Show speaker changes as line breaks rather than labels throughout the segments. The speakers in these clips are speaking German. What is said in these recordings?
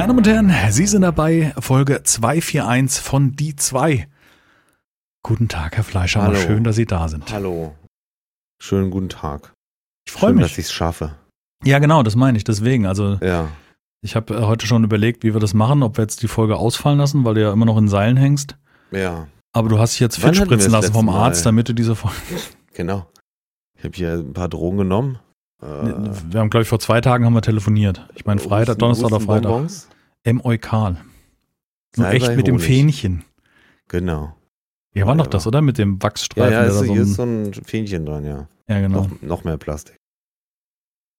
Meine Damen und Herren, Sie sind dabei, Folge 241 von Die 2. Guten Tag, Herr Fleischer.
Hallo.
Schön, dass Sie da sind.
Hallo. Schönen guten Tag.
Ich freue mich.
dass ich es schaffe.
Ja, genau, das meine ich. Deswegen. Also,
Ja.
ich habe äh, heute schon überlegt, wie wir das machen, ob wir jetzt die Folge ausfallen lassen, weil du ja immer noch in Seilen hängst.
Ja,
Aber du hast dich jetzt fit spritzen lassen vom? Arzt, damit du diese Folge.
genau. Ich habe hier ein paar Drogen genommen. Äh,
wir haben, glaube ich, vor zwei Tagen haben wir telefoniert. Ich meine, Freitag, Donnerstag oder Freitag.
Hustenbonbons.
M. Eukal. So echt mit dem. Fähnchen.
Genau.
Ja, war
Ja,
doch
ja.
das, oder? Mit dem
Ja,
Wachsstreifen.
ja,
der
ist, so, hier ist so ein Fähnchen dran, ja.
ja, genau.
Noch, noch mehr Plastik.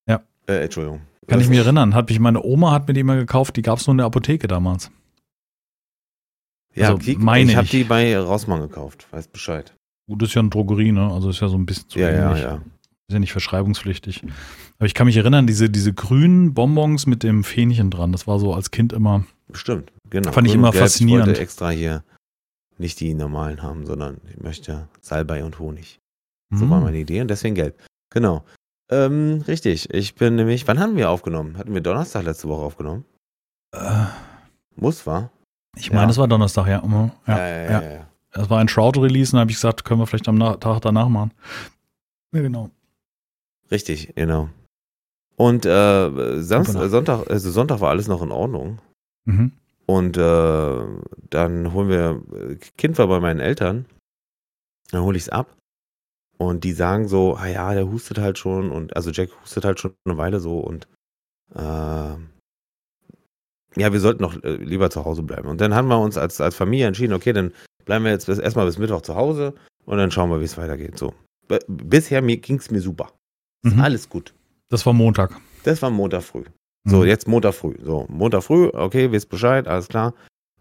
Ja.
Äh, Entschuldigung.
Kann ich mich erinnern. Hat mich meine Oma hat mir die mal gekauft, die gab es nur in der Apotheke damals.
Ja,
also,
Kiek,
meine
ich habe
ich.
die bei Rossmann gekauft. Weiß Bescheid.
Gut, das ist ja eine Drogerie, ne? Also ist ja so ein bisschen zu
Ja, ja,
ähnlich.
ja.
Ist ja nicht verschreibungspflichtig. Aber ich kann mich erinnern, diese, diese grünen Bonbons mit dem Fähnchen dran, das war so als Kind immer.
Bestimmt. Genau.
Fand ich immer
Gelb.
faszinierend.
Ich wollte extra hier nicht die normalen haben, sondern ich möchte Salbei und Honig. So war
Hm.
meine Idee und deswegen gelb. Genau. Ähm, richtig. Ich bin nämlich, wann haben wir aufgenommen? Hatten wir Donnerstag letzte Woche aufgenommen?
Äh,
Muss, war?
ich meine,
Ja.
das war Donnerstag, ja. Mhm. ja, ja,
ja.
Das war ein Shroud-Release und da habe ich gesagt, können wir vielleicht am Na Tag danach machen. Ja, genau.
Richtig, genau. Und äh, Samstag. Sonntag, also Sonntag war alles noch in Ordnung.
Mhm.
Und äh, dann holen wir, Kind war bei meinen Eltern, dann hole ich es ab. Und die sagen so, ah ja, der hustet halt schon und also Jack hustet halt schon eine Weile so und äh, ja, wir sollten noch äh, lieber zu Hause bleiben. Und dann haben wir uns als, als Familie entschieden, okay, dann bleiben wir jetzt bis, erstmal bis Mittwoch zu Hause und dann schauen wir, wie es weitergeht. So. Bisher ging es mir super. Ist
Mhm.
Alles gut.
Das war Montag.
Das war Montag früh. So,
Mhm.
jetzt Montag früh. So, Montag früh, okay, wisst Bescheid, alles klar.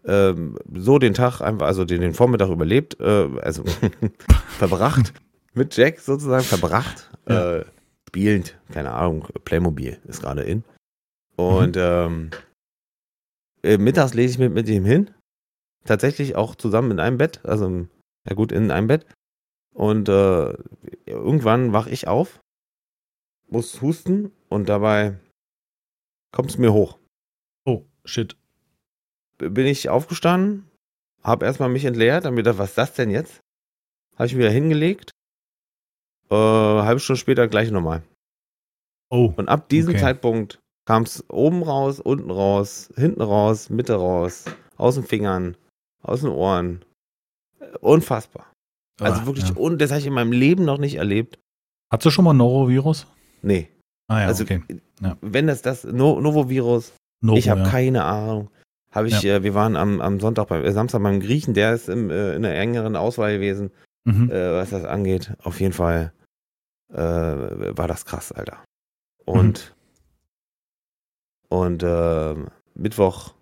Ähm, so den Tag einfach, also den, den Vormittag überlebt, äh, also verbracht mit Jack sozusagen, verbracht,
Ja.
äh, spielend, keine Ahnung, Playmobil ist gerade in. Und ähm, äh, mittags lese ich mit, mit ihm hin. Tatsächlich auch zusammen in einem Bett, also ja gut, in einem Bett. Und äh, irgendwann wach ich auf, muss husten und dabei kommt es mir hoch.
Oh, shit.
bin ich aufgestanden, habe erstmal mich entleert, dann mir gedacht, was ist das denn jetzt? Habe ich mich wieder hingelegt. Äh, halbe Stunde später gleich nochmal.
Oh.
Und ab diesem
Okay.
Zeitpunkt kam es oben raus, unten raus, hinten raus, Mitte raus, aus den Fingern, aus den Ohren. Unfassbar. Also
Ah,
wirklich,
Ja.
und das habe ich in meinem Leben noch nicht erlebt.
Hattest du schon mal Norovirus?
Nee.
Ah ja,
also,
okay. Ja.
wenn das das no Novovirus
Noro,
ich habe
ja.
keine Ahnung. Habe ich, äh, wir waren am, am Sonntag beim äh, Samstag beim Griechen, der ist im, äh, in der engeren Auswahl gewesen,
Mhm.
äh, was das angeht. Auf jeden Fall äh, war das krass, Alter. Und und äh, Mittwoch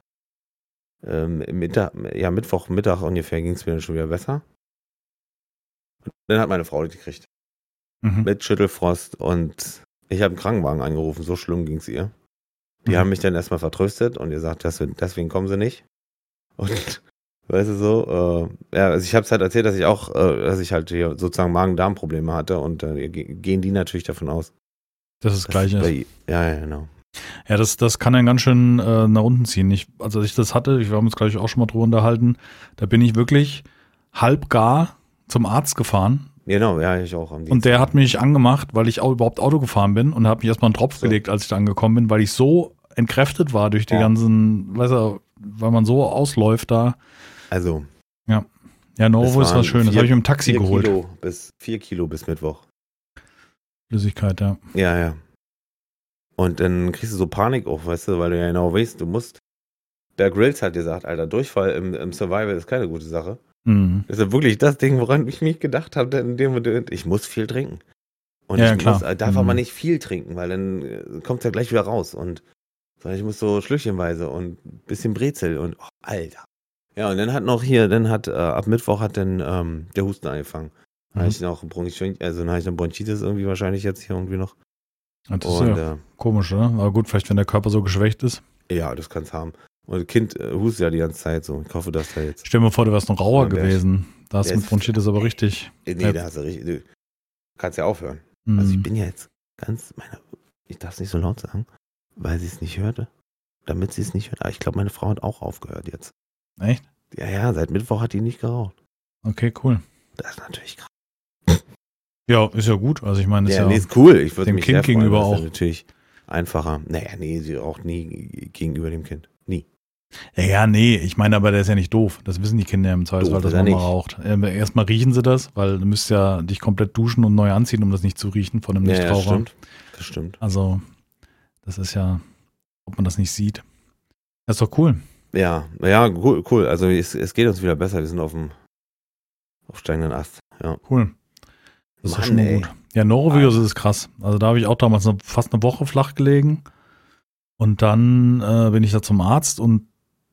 ähm, Mittag, ja Mittwoch Mittag ungefähr ging es mir dann schon wieder besser. Und dann hat meine Frau die gekriegt
Mhm.
mit Schüttelfrost und ich habe einen Krankenwagen angerufen, so schlimm ging es ihr. Die
Mhm.
haben mich dann erstmal vertröstet und gesagt, deswegen, deswegen kommen sie nicht. Und weißt du so, äh, ja, also ich habe es halt erzählt, dass ich auch, äh, dass ich halt hier sozusagen Magen-Darm-Probleme hatte und äh, ge- gehen die natürlich davon aus.
Das ist das
dass
Gleiche.
bei- Ja, ja, genau.
Ja, das, das kann dann ganz schön äh, nach unten ziehen. Ich, also als ich das hatte, ich wir haben uns gleich auch schon mal drüber unterhalten, da bin ich wirklich halb gar zum Arzt gefahren
Genau, ja, ich auch
und der hat mich angemacht, weil ich auch überhaupt Auto gefahren bin und habe mich erstmal einen Tropf
So.
gelegt, als ich da angekommen bin, weil ich so entkräftet war durch die
Ja.
ganzen, weißt du, weil man so ausläuft da.
Also,
Ja, Novo ist was Schönes. Das
vier-
habe ich dem Taxi
vier
geholt.
Kilo bis, vier Kilo bis Mittwoch.
Flüssigkeit, ja.
Ja, ja. Und dann kriegst du so Panik auch, weißt du, weil du ja genau weißt, du musst. Bear Grylls hat gesagt, Alter, Durchfall im, im Survival ist keine gute Sache.
Mhm.
Das ist ja wirklich das Ding, woran ich mich gedacht habe, in dem Moment, ich muss viel trinken. Und
Ja,
ich. Muss, äh, darf
Mhm.
aber nicht viel trinken, weil dann kommt es ja gleich wieder raus. Und ich muss so schlückchenweise und ein bisschen Brezel und oh, Alter. Ja, und dann hat noch hier, dann hat, äh, ab Mittwoch hat dann ähm, der Husten angefangen. Dann
Mhm.
habe ich noch Bronchitis, also dann habe ich noch Bronchitis irgendwie wahrscheinlich jetzt hier irgendwie noch.
Das ist
Und
ja
äh,
komisch, oder? Aber gut, vielleicht wenn der Körper so geschwächt ist.
ja, das kann es haben. Und das Kind äh, hustet ja die ganze Zeit so. Ich hoffe, dass da jetzt.
Stell dir mal vor, du wärst noch rauer
Ja,
gewesen. Da hast du mit
ist-
Bronchitis aber richtig.
Äh, Nee,
Ja.
da hast du richtig. Du kannst ja aufhören. Also ich
Mhm.
bin ja jetzt ganz, meine, ich darf es nicht so laut sagen, weil sie es nicht hörte. damit sie es nicht hört. Aber ich glaube, meine Frau hat auch aufgehört jetzt.
Echt?
Ja, ja, seit Mittwoch hat die nicht geraucht.
Okay, cool.
Das ist natürlich krass.
Ja, ist ja gut. Also ich meine, ist
Ja,
ja,
nee, ist cool. Ich würde
dem
mich
Kind
freuen.
gegenüber auch.
natürlich einfacher. Naja, nee, sie raucht nie gegenüber dem Kind.
Ja, ja, nee, ich meine, aber der ist ja nicht doof. Das wissen die Kinder im Zweifelsfall, dass
ist
Mama
nicht.
raucht. Ähm, Erstmal riechen sie das, weil du müsst ja dich komplett duschen und neu anziehen, um das nicht zu riechen von einem
Ja, ja,
Nichtraucher.
stimmt. Das stimmt.
Also, das ist ja, ob man das nicht sieht. Das ist doch cool.
Ja, ja, cool. cool. Also es, es geht uns wieder besser. Wir sind auf dem auf steigenden Ast. Ja.
Cool. Das ist
Mann,
schon mal
ey.
gut. Ja, Norovirus ist krass. Also da habe ich auch damals fast eine Woche flach gelegen. Und dann äh, bin ich da zum Arzt und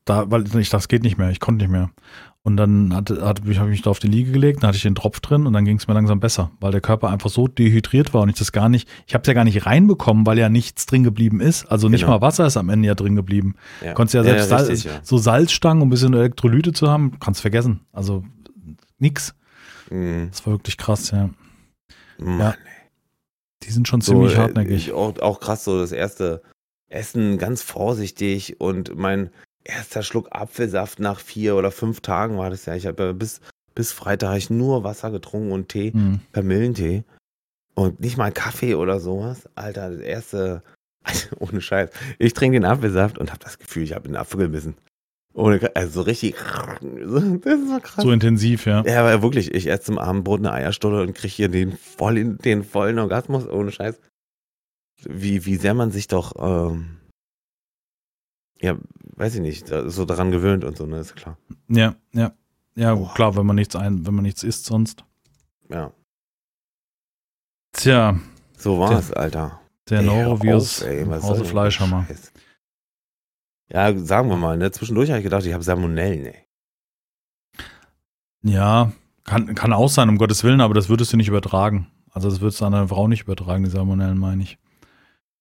da, weil ich das geht nicht mehr, ich konnte nicht mehr. Und dann hatte, hatte, habe ich mich da auf die Liege gelegt, dann hatte ich den Tropf drin und dann ging es mir langsam besser, weil der Körper einfach so dehydriert war und ich das gar nicht, ich habe es ja gar nicht reinbekommen, weil ja nichts drin geblieben ist. Also nicht
Genau.
mal Wasser ist am Ende ja drin geblieben.
ja.
Konntest ja selbst Sal-
richtig, ja.
so Salzstangen, um ein bisschen Elektrolyte zu haben, kannst vergessen. Also nix.
Mhm.
Das war wirklich krass, ja.
Mann,
Ja, Die sind schon
so,
ziemlich
äh,
hartnäckig.
Auch, auch krass, so das erste Essen ganz vorsichtig und mein erster Schluck Apfelsaft nach vier oder fünf Tagen war das ja. Ich habe ja bis, bis Freitag ich nur Wasser getrunken und Tee,
Hm.
Kamillentee und nicht mal Kaffee oder sowas. Alter, das erste, ohne Scheiß. Ich trinke den Apfelsaft und habe das Gefühl, ich habe den Apfel gebissen. Ohne, also so richtig, das ist so krass.
So intensiv, ja.
Ja, aber wirklich, ich esse zum Abendbrot eine Eierstulle und kriege hier den vollen, den vollen Orgasmus, ohne Scheiß. Wie, wie sehr man sich doch, ähm, ja, weiß ich nicht, so daran gewöhnt und so, ne, ist klar.
Ja, ja. Ja,
Boah.
klar, wenn man nichts ein, wenn man nichts isst sonst.
Ja,
Tja,
so war's, Alter.
der
Ey, hör
Norovirus
auf, ey,
Hause
der
Fleischhammer.
Scheiß? Ja, sagen wir mal, ne, zwischendurch habe ich gedacht, ich habe Salmonellen, ey.
Ja, kann, kann auch sein, um Gottes Willen, aber das würdest du nicht übertragen. Also das würdest du an einer Frau nicht übertragen, die Salmonellen, meine ich.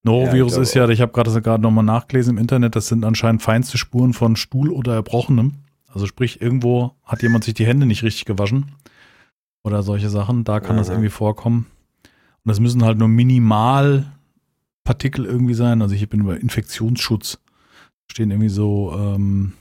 Norovirus
Ja,
ist ja, ich habe gerade gerade nochmal nachgelesen im Internet, das sind anscheinend feinste Spuren von Stuhl oder Erbrochenem. Also sprich, irgendwo hat jemand sich die Hände nicht richtig gewaschen oder solche Sachen. Da kann das
Aha.
irgendwie vorkommen. Und das müssen halt nur minimal Partikel irgendwie sein. Also ich bin über Infektionsschutz. Stehen irgendwie so, ähm,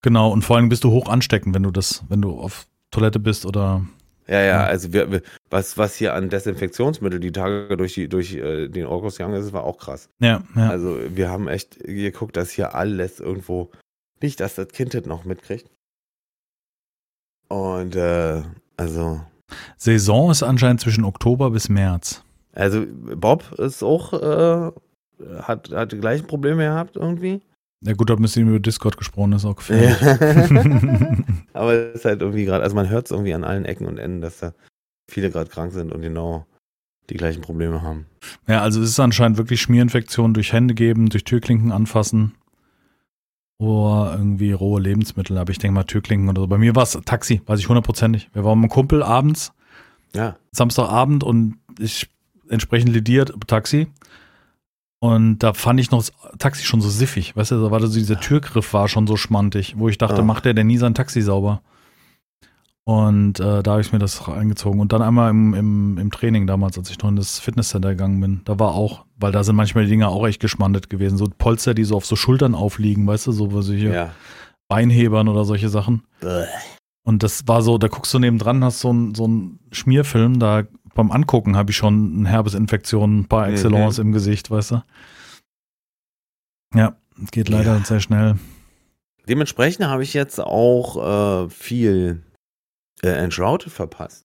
genau, und vor allem bist du hoch ansteckend, wenn du das, wenn du auf Toilette bist oder
Ja, ja, also wir, wir, was, was hier an Desinfektionsmittel die Tage durch, die, durch äh, den Orkus gegangen ist, war auch krass.
ja, ja.
Also wir haben echt geguckt, dass hier alles irgendwo, nicht, dass das Kind das noch mitkriegt. Und äh, also,
Saison ist anscheinend zwischen Oktober bis März.
also Bob ist auch, äh, hat, hat die gleichen Probleme gehabt irgendwie.
Ja gut, da müsst ihr über Discord gesprochen, ist auch gefährlich.
Aber es ist halt irgendwie gerade, also man hört es irgendwie an allen Ecken und Enden, dass da viele gerade krank sind und genau die gleichen Probleme haben.
Ja, also es ist anscheinend wirklich Schmierinfektionen durch Hände geben, durch Türklinken anfassen oder irgendwie rohe Lebensmittel. Aber ich denke mal Türklinken oder so. Bei mir war es Taxi, weiß ich hundertprozentig. Wir waren mit einem Kumpel abends,
Ja,
Samstagabend und ich entsprechend lidiert Taxi. Und da fand ich noch das Taxi schon so siffig. Weißt du, da war so dieser Türgriff war schon so schmantig, wo ich dachte,
Ah.
macht der denn nie sein Taxi sauber? Und äh, da habe ich mir das eingezogen. Und dann einmal im, im, im Training damals, als ich noch in das Fitnesscenter gegangen bin, da war auch, weil da sind manchmal die Dinger auch echt geschmandet gewesen. So Polster, die so auf so Schultern aufliegen, weißt du, so hier
ja.
Beinhebern oder solche Sachen.
Bäh.
Und das war so, da guckst du nebendran, hast so ein, so ein Schmierfilm, da beim Angucken habe ich schon eine Herbesinfektion par excellence im Gesicht, weißt du? Ja, geht leider
Ja.
sehr schnell.
Dementsprechend habe ich jetzt auch äh, viel äh, Enshrouded verpasst.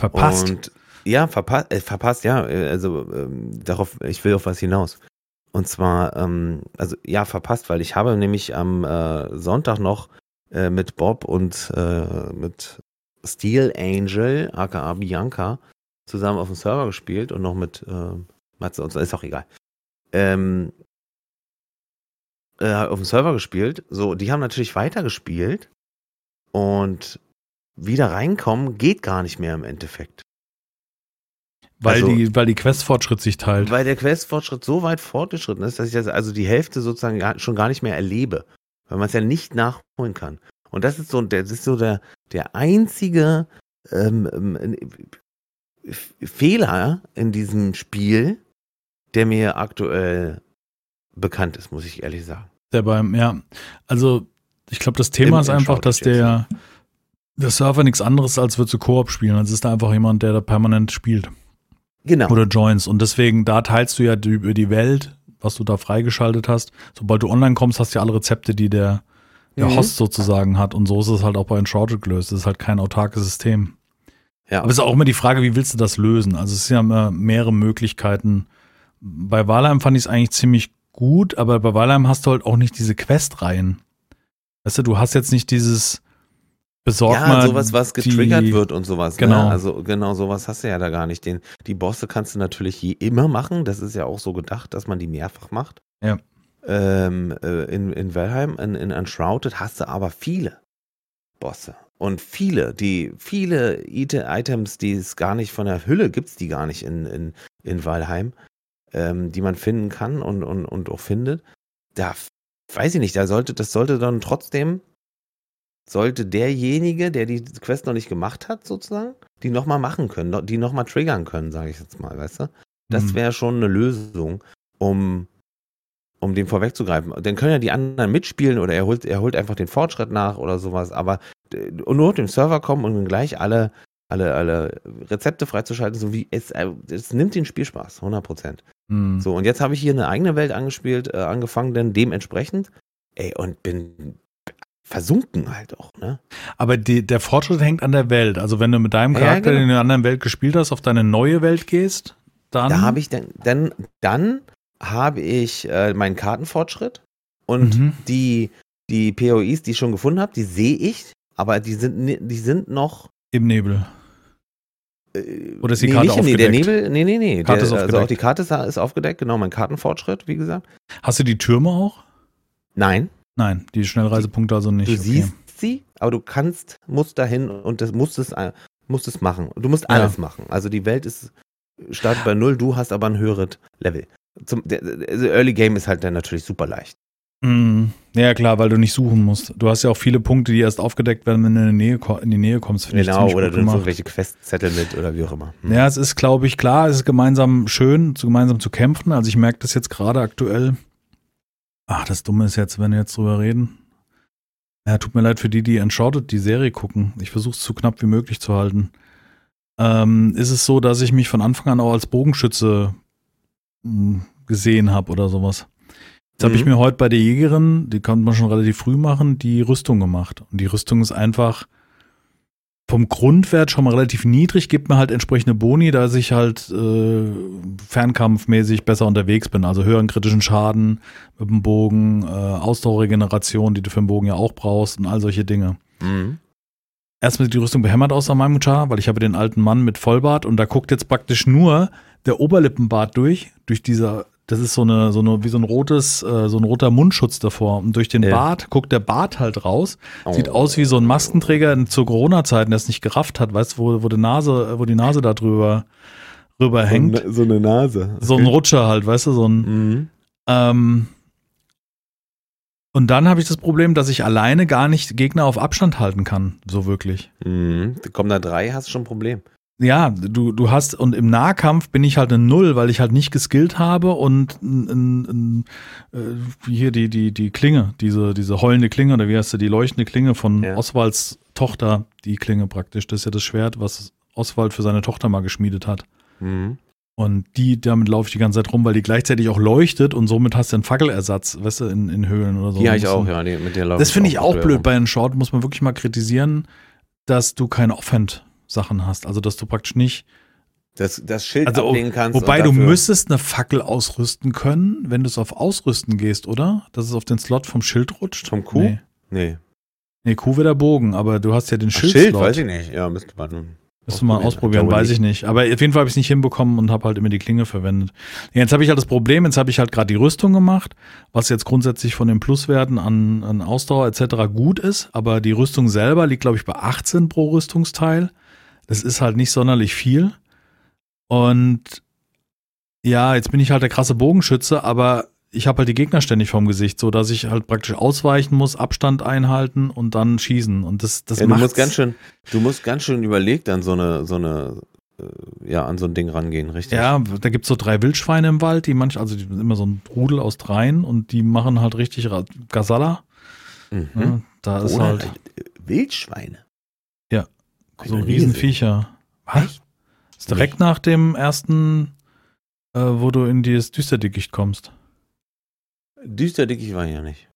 Verpasst.
Und ja, verpasst, äh, verpasst, ja. äh, Also ähm, darauf, ich will auf was hinaus. Und zwar, ähm, also ja, verpasst, weil ich habe nämlich am äh, Sonntag noch äh, mit Bob und mit Steel Angel, aka Bianca, zusammen auf dem Server gespielt und noch mit äh, Matze und so, ist auch egal. Ähm, äh, auf dem Server gespielt. So, die haben natürlich weitergespielt und wieder reinkommen geht gar nicht mehr im Endeffekt.
weil,
also-
die, weil die Quest-Fortschritt sich teilt.
Weil der Questfortschritt so weit fortgeschritten ist, dass ich das also die Hälfte sozusagen schon gar nicht mehr erlebe. Weil man es ja nicht nachholen kann. Und das ist so, das ist so der, der einzige ähm, ähm, Fehler in diesem Spiel, der mir aktuell bekannt ist, muss ich ehrlich sagen.
Der beim, ja, also ich glaube, das Thema
Im-
ist einfach, dass
Shoutout jetzt,
der, der Server nichts anderes als wird zu Koop spielen. Also es ist da einfach jemand, der da permanent spielt
Genau.
oder joins. Und deswegen, da teilst du ja über die Welt, was du da freigeschaltet hast. Sobald du online kommst, hast du ja alle Rezepte, die der, der
Mhm.
Host sozusagen hat. Und so ist es halt auch bei Enshrouded gelöst. Es ist halt kein autarkes System.
ja.
Aber es ist auch immer die Frage, wie willst du das lösen? Also es sind ja mehrere Möglichkeiten. Bei Valheim fand ich es eigentlich ziemlich gut, aber bei Valheim hast du halt auch nicht diese Questreihen. Weißt du, du hast jetzt nicht dieses besorgt
ja,
mal
sowas, was
die-
getriggert wird und sowas.
Genau.
Ne? Also genau sowas hast du ja da gar nicht. Den, die Bosse kannst du natürlich je immer machen. Das ist ja auch so gedacht, dass man die mehrfach macht.
Ja.
Ähm, äh, in, in Valheim, in, in Unshrouded hast du aber viele Bosse. Und viele, die, viele Ite- Items, die es gar nicht von der Hülle gibt's die gar nicht in, in, in Valheim, ähm, die man finden kann und, und, und auch findet. Da weiß ich nicht, da sollte, das sollte dann trotzdem, sollte derjenige, der die Quest noch nicht gemacht hat, sozusagen, die nochmal machen können, die nochmal triggern können, sage ich jetzt mal, weißt du? Das
Hm.
wäre schon eine Lösung, um, um dem vorwegzugreifen. Dann können ja die anderen mitspielen oder er holt, er holt einfach den Fortschritt nach oder sowas, aber äh, und nur auf den Server kommen und dann gleich alle, alle, alle Rezepte freizuschalten, so wie es, äh, es nimmt den Spielspaß, 100 Prozent.
Hm.
So, und jetzt habe ich hier eine eigene Welt angespielt, äh, angefangen, denn dementsprechend, ey, und bin versunken halt auch, ne?
Aber die, der Fortschritt hängt an der Welt. Also wenn du mit deinem
Ja,
Charakter,
genau.
den du in einer anderen Welt gespielt hast, auf deine neue Welt gehst, dann
Da habe ich dann, dann, dann habe ich äh, meinen Kartenfortschritt und
Mhm.
die, die POIs, die ich schon gefunden habe, die sehe ich, aber die sind, die sind noch.
im Nebel.
Äh,
Oder ist die Karte
nee, der
aufgedeckt?
Nebel, nee, nee, nee.
Karte
der,
ist
Also
aufgedeckt.
auch die Karte ist, aufgedeckt, genau, mein Kartenfortschritt, wie gesagt.
Hast du die Türme auch?
Nein,
Nein, die Schnellreisepunkte also nicht.
du
okay.
siehst sie, aber du kannst, musst dahin und das musst es, äh, musst es machen. Du musst
Ja.
alles machen. Also die Welt ist, startet bei null, du hast aber ein höheres Level. Zum, der, also Early Game ist halt dann natürlich super leicht.
Mm, Ja, klar, weil du nicht suchen musst. Du hast ja auch viele Punkte, die erst aufgedeckt werden, wenn du in die Nähe, in die Nähe kommst.
Genau, oder du nimmst irgendwelche Questzettel mit oder wie auch immer. Hm.
Ja, es ist, glaube ich, klar, es ist gemeinsam schön, zu gemeinsam zu kämpfen. Also ich merke das jetzt gerade aktuell. Ach, das Dumme ist jetzt, wenn wir jetzt drüber reden. Ja, tut mir leid für die, die Enshrouded die Serie gucken. Ich versuche es so knapp wie möglich zu halten. Ähm, ist es so, dass ich mich von Anfang an auch als Bogenschütze gesehen habe oder sowas. Jetzt habe ich
Mhm.
mir heute bei der Jägerin, die konnte man schon relativ früh machen, die Rüstung gemacht. Und die Rüstung ist einfach vom Grundwert schon mal relativ niedrig, gibt mir halt entsprechende Boni, da ich halt äh, fernkampfmäßig besser unterwegs bin. Also höheren kritischen Schaden mit dem Bogen, äh, Ausdauerregeneration, die du für den Bogen ja auch brauchst und all solche Dinge.
Mhm.
Erstmal sieht die Rüstung behämmert aus an meinem Char, weil ich habe den alten Mann mit Vollbart und da guckt jetzt praktisch nur der Oberlippenbart durch, durch dieser, das ist so eine, so eine, wie so ein rotes, äh, so ein roter Mundschutz davor. Und durch den
Ja.
Bart guckt der Bart halt raus. Sieht
Oh.
aus wie so ein Maskenträger zu Corona-Zeiten, der es nicht gerafft hat, weißt du, wo, wo die Nase, wo die Nase da drüber, rüber hängt.
So, so eine Nase.
So ein Rutscher halt, weißt du, so ein,
Mhm.
ähm, und dann habe ich das Problem, dass ich alleine gar nicht Gegner auf Abstand halten kann, so wirklich.
Mhm. Kommen da drei, hast du schon ein Problem.
Ja, du, du hast, und im Nahkampf bin ich halt eine Null, weil ich halt nicht geskillt habe und n, n, n, äh, hier die, die, die Klinge, diese, diese heulende Klinge, oder wie heißt sie, die leuchtende Klinge von
Ja.
Oswalds Tochter, die Klinge praktisch. Das ist ja das Schwert, was Oswald für seine Tochter mal geschmiedet hat.
Mhm.
Und die, damit laufe ich die ganze Zeit rum, weil die gleichzeitig auch leuchtet und somit hast du einen Fackelersatz, weißt du, in, in Höhlen oder so.
Habe ich auch, ja. Die, mit der laufe
Das finde ich auch blöd
rum.
bei einem Short, muss man wirklich mal kritisieren, dass du keine Offhand-Sachen hast. Also, dass du praktisch nicht
Das, das Schild
Also,
ablegen kannst.
Wobei du müsstest eine Fackel ausrüsten können, wenn du es auf Ausrüsten gehst, oder? Dass es auf den Slot vom Schild rutscht?
Vom Q?
Nee.
Nee.
Nee, Q wäre der Bogen, aber du hast ja den Schild.
Schild, weiß ich nicht. Ja, müsste man.
Müsst du mal
ausprobieren. Ich
weiß ich nicht. Aber auf jeden Fall habe ich es nicht hinbekommen und habe halt immer die Klinge verwendet. Jetzt habe ich halt das Problem, jetzt habe ich halt gerade die Rüstung gemacht, was jetzt grundsätzlich von den Pluswerten an, an Ausdauer etc. gut ist, aber die Rüstung selber liegt, glaube ich, bei 18 pro Rüstungsteil. Das ist halt nicht sonderlich viel. Und ja, jetzt bin ich halt der krasse Bogenschütze, aber ich habe halt die Gegner ständig vorm Gesicht, so dass ich halt praktisch ausweichen muss, Abstand einhalten und dann schießen. Und das, das
Ja, du musst ganz schön, du musst ganz schön überlegt dann so eine, so eine ja, an so ein Ding rangehen, richtig?
Ja, da gibt's so drei Wildschweine im Wald, die manch, also die sind immer so ein Rudel aus dreien und die machen halt richtig Gasalla.
Mhm.
Ja, da ist
Oder
halt
äh, Wildschweine.
So
Eine
Riesenviecher. Was?
Echt?
Ist direkt nach dem ersten, äh, wo du in dieses Düsterdickicht kommst.
Düsterdickicht war ich ja nicht.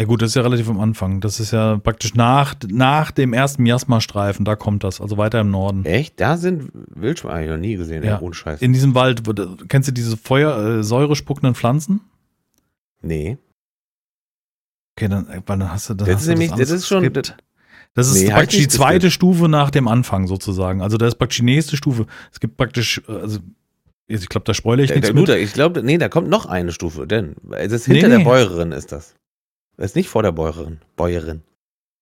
Ja gut, das ist ja relativ am Anfang. Das ist ja praktisch nach, nach dem ersten Miasma-Streifen, da kommt das, also weiter im Norden.
Echt? Da sind Wildschweine, hab ich noch nie gesehen,
Ja.
ohne Scheiß.
In diesem Wald, wo- kennst du diese Feuer, äh, säurespuckenden Pflanzen?
nee.
Okay, dann, äh, weil dann hast du dann
Das ist nämlich- das ist schon-
geskippt. Das ist
Nee,
praktisch die zweite. Stufe nach dem Anfang sozusagen. Also das ist praktisch die nächste Stufe. Es gibt praktisch, äh, also ich glaube, da spoilere ich
Äh,
nichts
der
mit.
Ich glaube, nee, da kommt noch eine Stufe, denn es ist
Nee,
hinter
nee.
der Bäuerin ist das. Das ist nicht vor der Bäuerin. Bäuerin.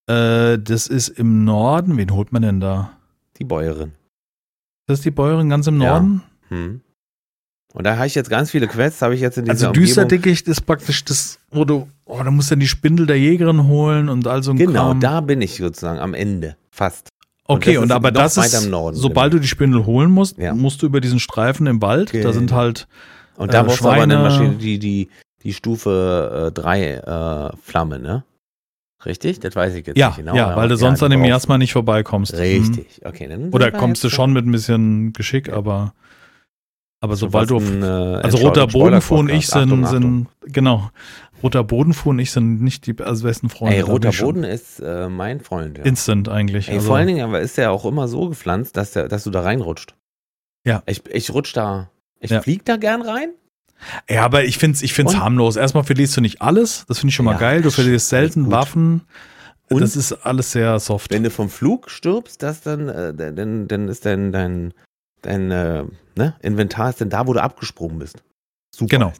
Äh, das ist im Norden. Wen holt man denn da?
Die Bäuerin.
Das ist die Bäuerin ganz im
Ja.
Norden?
Hm. Und da habe ich jetzt ganz viele Quests, habe ich jetzt in dieser
Also. Düsterdickicht ist praktisch das, wo du, oh, da musst du dann die Spindel der Jägerin holen und all so ein
Genau,
Kram.
da bin ich sozusagen am Ende. Fast.
Okay,
das
und, aber das ist,
Norden,
sobald
genau.
du die Spindel holen musst,
Ja.
musst du über diesen Streifen im Wald, da
Genau.
sind halt,
Und da
Äh,
brauchst du aber eine
Schweine-
Maschine, die, die, die Stufe 3 äh, Flamme, ne? Richtig? Das weiß ich jetzt
ja,
nicht genau.
ja, weil du
ja,
sonst
die
an dem Miasma nicht vorbeikommst. Mhm.
Richtig, okay. Dann
Oder kommst du schon mit ein bisschen Geschick, aber, aber
schon
sobald du,
ein, äh,
also roter Bodenfuhr und ich sind,
Achtung,
sind, genau, roter Bodenfuhr und ich sind nicht die also besten
Achtung.
Freunde.
Ey, roter Boden ist äh, mein Freund. Ja.
Instant eigentlich.
Ey,
also,
vor allen Dingen aber ist der auch immer so gepflanzt, dass, der, dass du da reinrutscht.
Ja.
Ich, ich rutsch da, ich
Ja.
flieg da gern rein.
Ja, aber ich find's, ich find's
Und-
harmlos. Erstmal verlierst du nicht alles, das finde ich schon mal
Ja,
geil. Du verlierst selten. Waffen.
Und
das ist alles sehr soft.
wenn du vom Flug stirbst, das dann, äh, dann, dann ist dein, dein, dein äh, ne, Inventar ist dann da, wo du abgesprungen bist. Super.
Genau.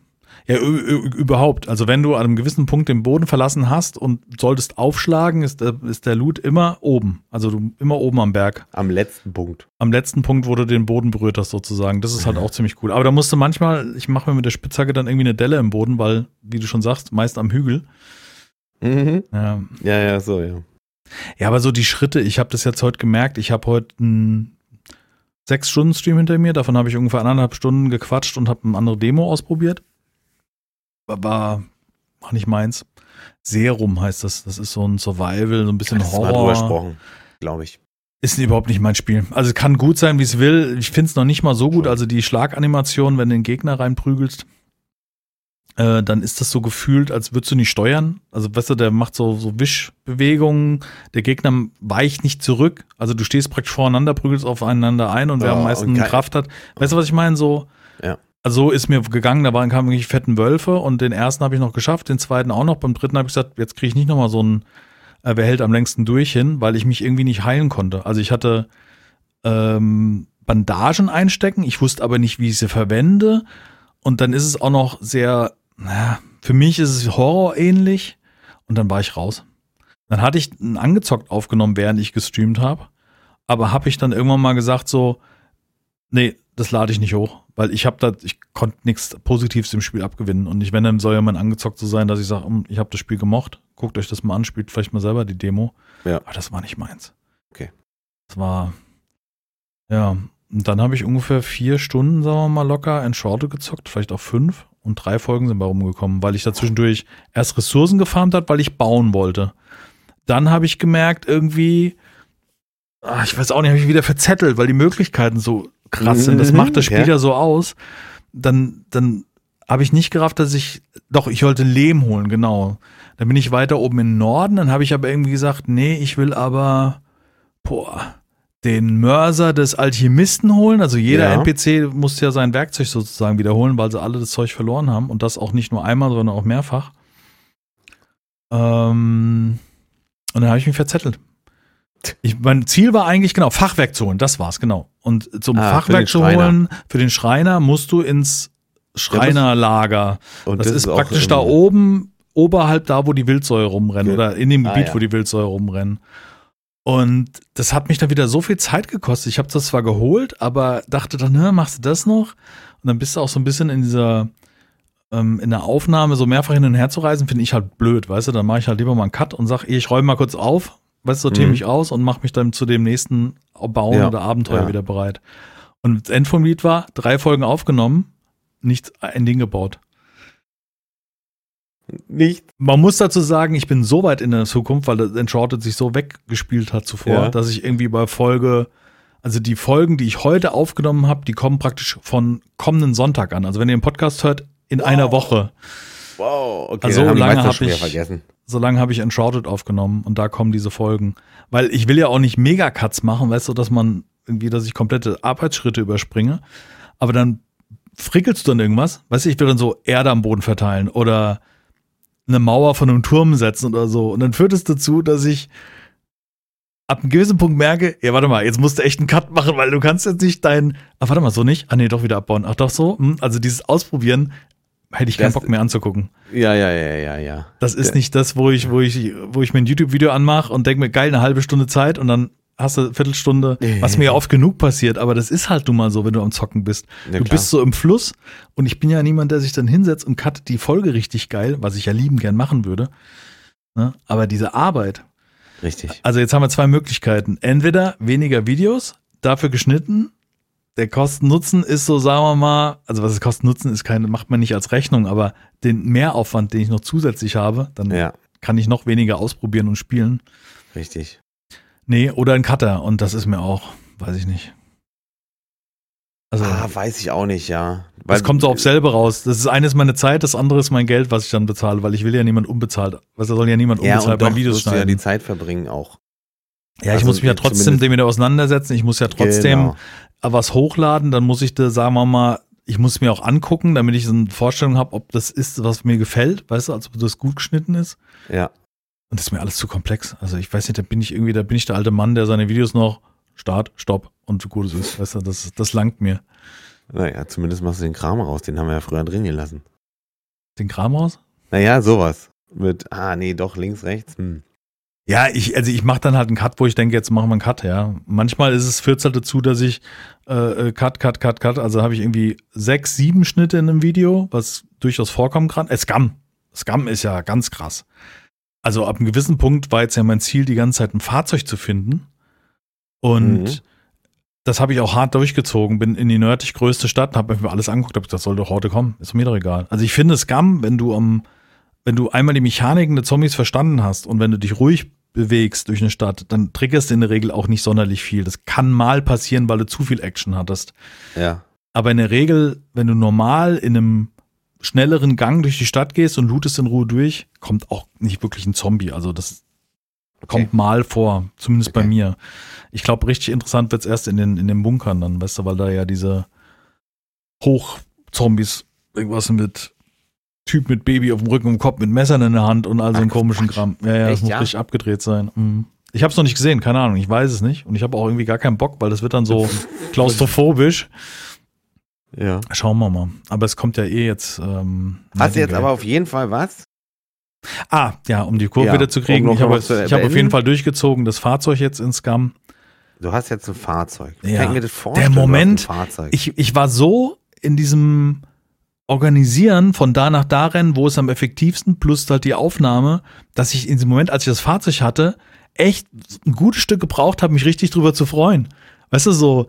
Ja, überhaupt. Also wenn du an einem gewissen Punkt den Boden verlassen hast und solltest aufschlagen, ist der, ist der Loot immer oben. Also du immer oben am Berg.
Am letzten Punkt.
Am letzten Punkt, wo du den Boden berührt hast, sozusagen. Das ist halt auch ziemlich cool. Aber da musst du manchmal, ich mache mir mit der Spitzhacke dann irgendwie eine Delle im Boden, weil, wie du schon sagst, meist am Hügel.
Mhm.
Ja,
Ja, ja, so, ja.
Ja, aber so die Schritte, ich habe das jetzt heute gemerkt, ich habe heute einen sechs Stunden Stream hinter mir, davon habe ich ungefähr anderthalb Stunden gequatscht und habe eine andere Demo ausprobiert. War war nicht meins. Serum heißt das, das ist so ein Survival, so ein bisschen
Das mal
Horror.
gesprochen, glaube ich.
Ist überhaupt nicht mein Spiel. Also es kann gut sein, wie es will. Ich finde es noch nicht mal so gut. Also die Schlaganimation, wenn du den Gegner reinprügelst, äh, dann ist das so gefühlt, als würdest du nicht steuern. Also weißt du, der macht so, so Wischbewegungen, der Gegner weicht nicht zurück. Also du stehst praktisch voreinander, prügelst aufeinander ein und wer am
und
meisten Kraft hat. Weißt du, was ich meine? So,
Ja.
also so ist mir gegangen, da waren kamen wirklich fetten Wölfe und den ersten habe ich noch geschafft, den zweiten auch noch. Beim dritten habe ich gesagt, jetzt kriege ich nicht nochmal so ein, äh, wer hält am längsten durch hin, weil ich mich irgendwie nicht heilen konnte. Also ich hatte ähm, Bandagen einstecken, ich wusste aber nicht, wie ich sie verwende. Und dann ist es auch noch sehr, naja, für mich ist es horrorähnlich. Und dann war ich raus. Dann hatte ich einen angezockt aufgenommen, während ich gestreamt habe. Aber habe ich dann irgendwann mal gesagt so, nee, das lade ich nicht hoch, weil ich habe da, ich konnte nichts Positives im Spiel abgewinnen. Und ich, wenn dann soll ja mal angezockt zu sein, dass ich sage, ich habe das Spiel gemocht, guckt euch das mal an, spielt vielleicht mal selber die Demo.
Ja.
Aber das war nicht meins.
Okay.
Das war, ja, und dann habe ich ungefähr vier Stunden, sagen wir mal, locker in Shorte gezockt, vielleicht auch fünf. Und drei Folgen sind bei rumgekommen, weil ich da zwischendurch erst Ressourcen gefarmt hat, weil ich bauen wollte. Dann habe ich gemerkt, irgendwie, ah, ich weiß auch nicht, habe ich wieder verzettelt, weil die Möglichkeiten so krass sind. Das
Mhm,
macht das Spiel
ja.
ja so aus. Dann, dann habe ich nicht gerafft, dass ich, doch, ich wollte Lehm holen, genau. Dann bin ich weiter oben im Norden, dann habe ich aber irgendwie gesagt, nee, ich will aber, boah, den Mörser des Alchemisten holen. Also jeder
Ja.
NPC muss ja sein Werkzeug sozusagen wiederholen, weil sie alle das Zeug verloren haben. Und das auch nicht nur einmal, sondern auch mehrfach. Ähm, und dann habe ich mich verzettelt. Ich, mein Ziel war eigentlich, genau, Fachwerk zu holen. Das war's, genau. Und zum
Ah,
Fachwerk zu holen, für den Schreiner, musst du ins Schreinerlager.
Und
Das, ist
auch
praktisch da oben, oberhalb da, wo die Wildsäure rumrennen
Ge-
oder in dem
Ah,
Gebiet,
ja.
wo die Wildsäure rumrennen. Und das hat mich dann wieder so viel Zeit gekostet. Ich habe das zwar geholt, aber dachte dann, ne, machst du das noch? Und dann bist du auch so ein bisschen in dieser, ähm, in der Aufnahme so mehrfach hin und her zu reisen, finde ich halt blöd, weißt du? Dann mache ich halt lieber mal einen Cut und sag, ich räume mal kurz auf, weißt du, sortiere
Mhm.
mich aus und mache mich dann zu dem nächsten Bauen
Ja,
oder Abenteuer
ja.
wieder bereit. Und das End vom Lied war, drei Folgen aufgenommen, nicht ein Ding gebaut.
Nicht.
Man muss dazu sagen, ich bin so weit in der Zukunft, weil das Uncharted sich so weggespielt hat zuvor,
Ja.
dass ich irgendwie bei Folge, also die Folgen, die ich heute aufgenommen habe, die kommen praktisch von kommenden Sonntag an. Also wenn ihr den Podcast hört, in einer Woche.
Wow, okay.
Also
die
lange
meisten
hab
schon wieder
ich-
vergessen.
So lange habe ich Uncharted aufgenommen und da kommen diese Folgen. Weil ich will ja auch nicht Megacuts machen, weißt du, dass man irgendwie, dass ich komplette Arbeitsschritte überspringe. Aber dann frickelst du dann irgendwas, weißt du, ich will dann so Erde am Boden verteilen oder eine Mauer von einem Turm setzen oder so. Und dann führt es dazu, dass ich ab einem gewissen Punkt merke, ja, warte mal, jetzt musst du echt einen Cut machen, weil du kannst jetzt nicht dein, ach, warte mal, so nicht? Ah, nee, doch wieder abbauen. Ach, doch so? Hm, Also dieses Ausprobieren hätte ich keinen
Das-
Bock mehr anzugucken.
Ja, ja, ja, ja, ja.
Das ist
Ja.
nicht das, wo ich, wo ich, wo ich mir ein YouTube-Video anmache und denke mir, geil, eine halbe Stunde Zeit und dann hast du eine Viertelstunde, was mir ja oft genug passiert, aber das ist halt nun mal so, wenn du am Zocken bist.
Ja,
du
klar.
bist so im Fluss und ich bin ja niemand, der sich dann hinsetzt und cuttet die Folge richtig geil, was ich ja lieben gern machen würde. Ne? Aber diese Arbeit,
Richtig.
also jetzt haben wir zwei Möglichkeiten. Entweder weniger Videos, dafür geschnitten. Der Kosten-Nutzen ist so, sagen wir mal, also was ist Kosten-Nutzen ist keine, macht man nicht als Rechnung, aber den Mehraufwand, den ich noch zusätzlich habe, dann
Ja,
kann ich noch weniger ausprobieren und spielen.
richtig.
Nee, oder ein Cutter und das ist mir auch, weiß ich nicht. Also,
Ah, weiß ich auch nicht, ja.
das kommt so auf selber raus. Das ist eines meine Zeit, das andere ist mein Geld, was ich dann bezahle, weil ich will ja niemand unbezahlt. Was soll ja niemand
Ja,
unbezahlt
und doch
Videos
musst du ja
schneiden.
die Zeit verbringen auch.
Ja, ich
Also
muss mich ja trotzdem dem wieder auseinandersetzen. Ich muss ja trotzdem
Genau.
was hochladen. Dann muss ich da, sagen wir mal, ich muss es mir auch angucken, damit ich so eine Vorstellung habe, ob das ist, was mir gefällt. Weißt du, als ob das gut geschnitten ist.
Ja.
Und das ist mir alles zu komplex. Also ich weiß nicht, da bin ich irgendwie, da bin ich der alte Mann, der seine Videos noch Start, Stopp und gut es ist. Weißt du, das, das langt mir.
Naja, zumindest machst du den Kram raus. Den haben wir ja früher drin gelassen.
Den Kram raus?
Naja, sowas. Mit, ah, nee, doch, links, rechts. Hm.
Ja, ich, also ich mache dann halt einen Cut, wo ich denke, jetzt machen wir einen Cut, ja. Manchmal ist es, führt es halt dazu, dass ich äh, äh, Cut, Cut, Cut, Cut, also habe ich irgendwie sechs, sieben Schnitte in einem Video, was durchaus vorkommen kann. Äh, Scam. Scam ist ja ganz krass. Also ab einem gewissen Punkt war jetzt ja mein Ziel, die ganze Zeit ein Fahrzeug zu finden. Und
Mhm.
das habe ich auch hart durchgezogen. Bin in die nördlich größte Stadt, habe mir alles angeguckt, habe das soll doch heute kommen. Ist mir doch egal. Also ich finde Scam, wenn du am, wenn du einmal die Mechaniken der Zombies verstanden hast und wenn du dich ruhig bewegst durch eine Stadt, dann triggerst du in der Regel auch nicht sonderlich viel. Das kann mal passieren, weil du zu viel Action hattest.
Ja.
Aber in der Regel, wenn du normal in einem schnelleren Gang durch die Stadt gehst und lootest in Ruhe durch, kommt auch nicht wirklich ein Zombie. Also das kommt mal vor, zumindest bei
Okay.
mir. Ich glaube, richtig interessant wird's erst in den, in den Bunkern dann, weißt du, weil da ja diese Hochzombies, irgendwas mit Typ mit Baby auf dem Rücken, im Kopf, mit Messern in der Hand und all so einen komischen. Kram. Ja, ja, das muss
ja?
richtig abgedreht sein. Mhm. Ich habe es noch nicht gesehen, keine Ahnung, ich weiß es nicht. Und ich habe auch irgendwie gar keinen Bock, weil das wird dann so klaustrophobisch.
Ja.
Schauen wir mal. Aber es kommt ja eh jetzt. Ähm,
Hast du jetzt aber auf jeden Fall was?
Ah, ja, um die Kurve
Ja,
wieder zu kriegen.
um
ich habe ich auf jeden. Fall durchgezogen, das Fahrzeug jetzt in Scam.
Du hast jetzt ein Fahrzeug.
Ja.
kann mir das vorstellen?
Der Moment. Ich, ich war so in diesem Organisieren von da nach da rennen, wo es am effektivsten, plus halt die Aufnahme, dass ich in diesem Moment, als ich das Fahrzeug hatte, echt ein gutes Stück gebraucht habe, mich richtig drüber zu freuen. Weißt du, so,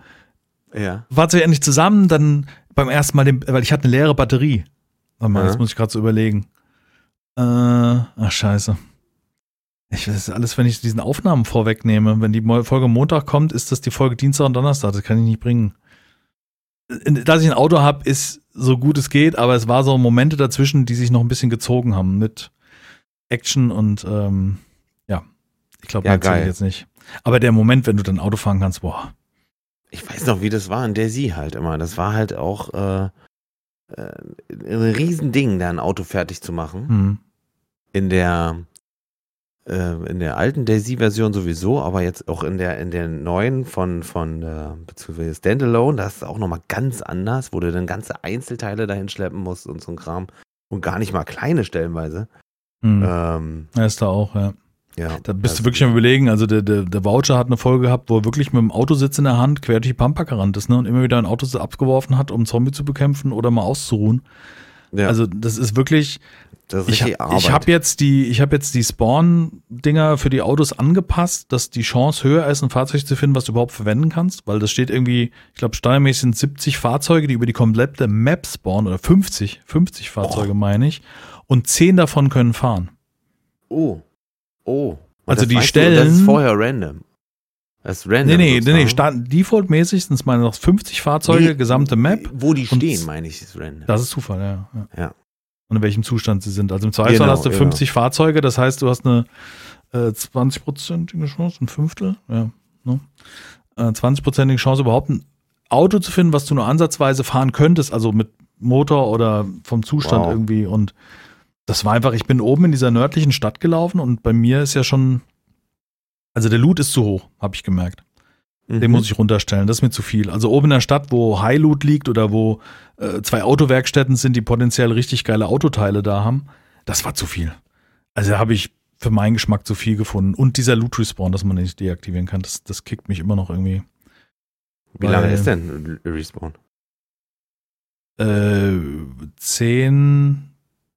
ja.
Fahrzeug endlich zusammen, dann beim ersten Mal, den, weil ich hatte eine leere Batterie. Warte mal,
Ja.
jetzt muss ich gerade so überlegen. Äh, ach scheiße. Ich weiß alles, wenn ich diesen Aufnahmen vorwegnehme. Wenn die Folge Montag kommt, ist das die Folge Dienstag und Donnerstag. Das kann ich nicht bringen. Dass ich ein Auto habe, ist so gut es geht, aber es war so Momente dazwischen, die sich noch ein bisschen gezogen haben mit Action und ähm, ja, ich glaube,
Ja,
das zähle ich jetzt nicht. Aber der Moment, wenn du dann Auto fahren kannst, boah,
Ich weiß noch, wie das war in der Sie halt immer. Das war halt auch äh, äh, ein Riesending, da ein Auto fertig zu machen.
hm.
In der äh, in der alten Daisy-Version sowieso, aber jetzt auch in der in der neuen von von äh, beziehungsweise Standalone, das ist auch nochmal ganz anders, wo du dann ganze Einzelteile dahin schleppen musst und so ein Kram und gar nicht mal kleine stellenweise.
Hm.
Ähm,
ist da auch, ja.
Ja,
Da bist du wirklich am überlegen, also der, der, der Voucher hat eine Folge gehabt, wo er wirklich mit dem Autositz in der Hand quer durch die Pampa gerannt ist, ne? Und immer wieder ein Autositz abgeworfen hat, um einen Zombie zu bekämpfen oder mal auszuruhen.
Ja,
Also das ist wirklich,
das ist
ich
richtig
habe
Arbeit.
hab jetzt die, ich habe jetzt die Spawn-Dinger für die Autos angepasst, dass die Chance höher ist, ein Fahrzeug zu finden, was du überhaupt verwenden kannst, weil das steht irgendwie, ich glaube, standardmäßig sind 70 Fahrzeuge, die über die komplette Map spawnen oder 50, 50 Fahrzeuge meine ich, und 10 davon können fahren.
oh. Oh.
Also
Das
die Stellen-
Du, das ist vorher random. Das ist random.
Nee, nee, nee, nee, defaultmäßig sind es meine noch 50 Fahrzeuge,
Nee,
gesamte Map.
Wo die stehen, meine ich, ist random.
Das ist Zufall, ja. ja.
Ja.
Und in welchem Zustand sie sind. Also im Zweifelsfall
Genau,
hast du
genau.
50 Fahrzeuge, das heißt, du hast eine äh, 20-prozentige Chance, ein Fünftel, ja. Ne? Äh, 20-prozentige Chance, überhaupt ein Auto zu finden, was du nur ansatzweise fahren könntest, also mit Motor oder vom Zustand
Wow.
irgendwie. Und das war einfach, ich bin oben in dieser nördlichen Stadt gelaufen und bei mir ist ja schon, also der Loot ist zu hoch, habe ich gemerkt. Den
Mhm.
muss ich runterstellen, das ist mir zu viel. Also oben in der Stadt, wo High Loot liegt oder wo äh, zwei Autowerkstätten sind, die potenziell richtig geile Autoteile da haben, das war zu viel. Also da habe ich für meinen Geschmack zu viel gefunden. Und dieser Loot Respawn, dass man nicht deaktivieren kann, das, das kickt mich immer noch irgendwie.
Wie lange ist denn Respawn?
Äh, zehn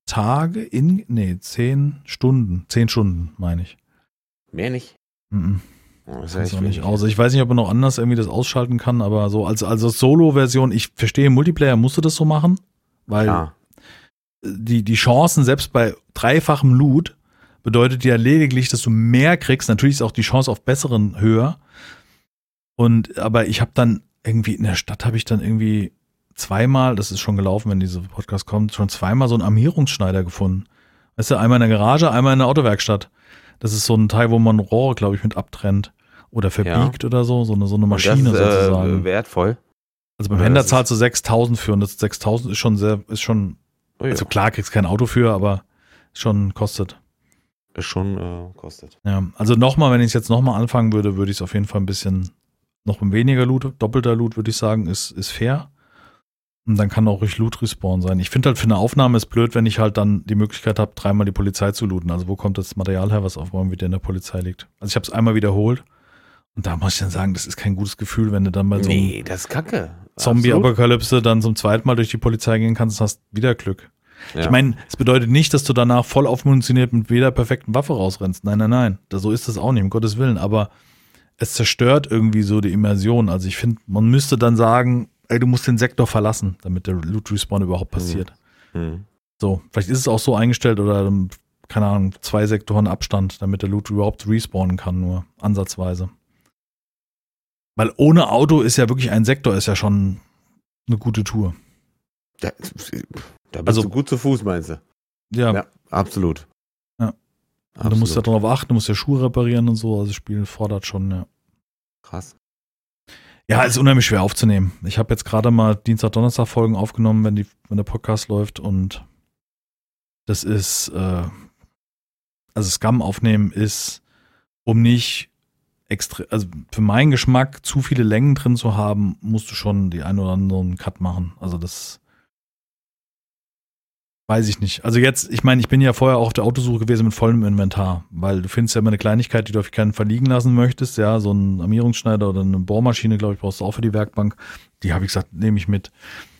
Tage in, nee, zehn Stunden, zehn Stunden meine ich.
Mehr nicht.
Mhm.
Oh, das
noch nicht
wenig.
aus. Ich weiß nicht, ob man noch anders irgendwie das ausschalten kann, aber so als, als Solo-Version, ich verstehe, Multiplayer musst du das so machen, weil
Ja.
die, die Chancen, selbst bei dreifachem Loot, bedeutet ja lediglich, dass du mehr kriegst. Natürlich ist auch die Chance auf besseren höher. Und, aber ich habe dann irgendwie, in der Stadt habe ich dann irgendwie zweimal, das ist schon gelaufen, wenn dieser Podcast kommt, schon zweimal so einen Armierungsschneider gefunden. Weißt du, einmal in der Garage, einmal in der Autowerkstatt. Das ist so ein Teil, wo man Rohre, glaube ich, mit abtrennt. Oder verbiegt oder so, so eine, so eine Maschine
das ist,
sozusagen.
Äh, wertvoll.
also beim
ja,
Händler zahlst du 6000 für und das 6000 ist schon sehr, ist schon,
Oh, ja.
also klar kriegst kein Auto für, aber schon kostet.
ist schon äh, kostet.
Ja, also nochmal, wenn ich es jetzt nochmal anfangen würde, würde ich es auf jeden Fall ein bisschen noch weniger Loot, doppelter Loot, würde ich sagen, ist, ist fair. Und dann kann auch ruhig Loot respawn sein. Ich finde halt für eine Aufnahme ist blöd, wenn ich halt dann die Möglichkeit habe, dreimal die Polizei zu looten. Also wo kommt das Material her, was auf einmal wieder in der Polizei liegt? Also ich habe es einmal wiederholt und da muss ich dann sagen, das ist kein gutes Gefühl, wenn du dann bei so
nee, das ist kacke.
Zombie-Apokalypse dann zum zweiten Mal durch die Polizei gehen kannst, hast wieder Glück.
Ja.
Ich meine, es bedeutet nicht, dass du danach voll aufmunitioniert mit jeder perfekten Waffe rausrennst. Nein, nein, nein. Da, so ist das auch nicht, um Gottes Willen. Aber es zerstört irgendwie so die Immersion. Also ich finde, man müsste dann sagen, ey, du musst den Sektor verlassen, damit der Loot Respawn überhaupt passiert.
Hm.
So, vielleicht ist es auch so eingestellt oder, ähm, keine Ahnung, zwei Sektoren Abstand, damit der Loot überhaupt respawnen kann, nur ansatzweise. Weil ohne Auto ist ja wirklich ein Sektor, ist ja schon eine gute Tour.
Da, da bist
Also-
du gut zu Fuß, meinst du?
Ja,
Ja, absolut.
Ja. Und du musst ja darauf achten, du musst ja Schuhe reparieren und so. Also das Spiel fordert schon, ja.
Krass.
Ja, ist unheimlich schwer aufzunehmen. Ich habe jetzt gerade mal Dienstag, Donnerstag Folgen aufgenommen, wenn, die, wenn der Podcast läuft und das ist, äh, also Scam aufnehmen ist, um nicht extra, also für meinen Geschmack zu viele Längen drin zu haben, musst du schon die ein oder anderen Cut machen. Also das weiß ich nicht. Also jetzt, ich meine, ich bin ja vorher auch auf der Autosuche gewesen mit vollem Inventar, weil du findest ja immer eine Kleinigkeit, die du auf keinen Fall liegen lassen möchtest, ja, so ein Armierungsschneider oder eine Bohrmaschine, glaube ich, brauchst du auch für die Werkbank. Die habe ich gesagt, nehme ich mit.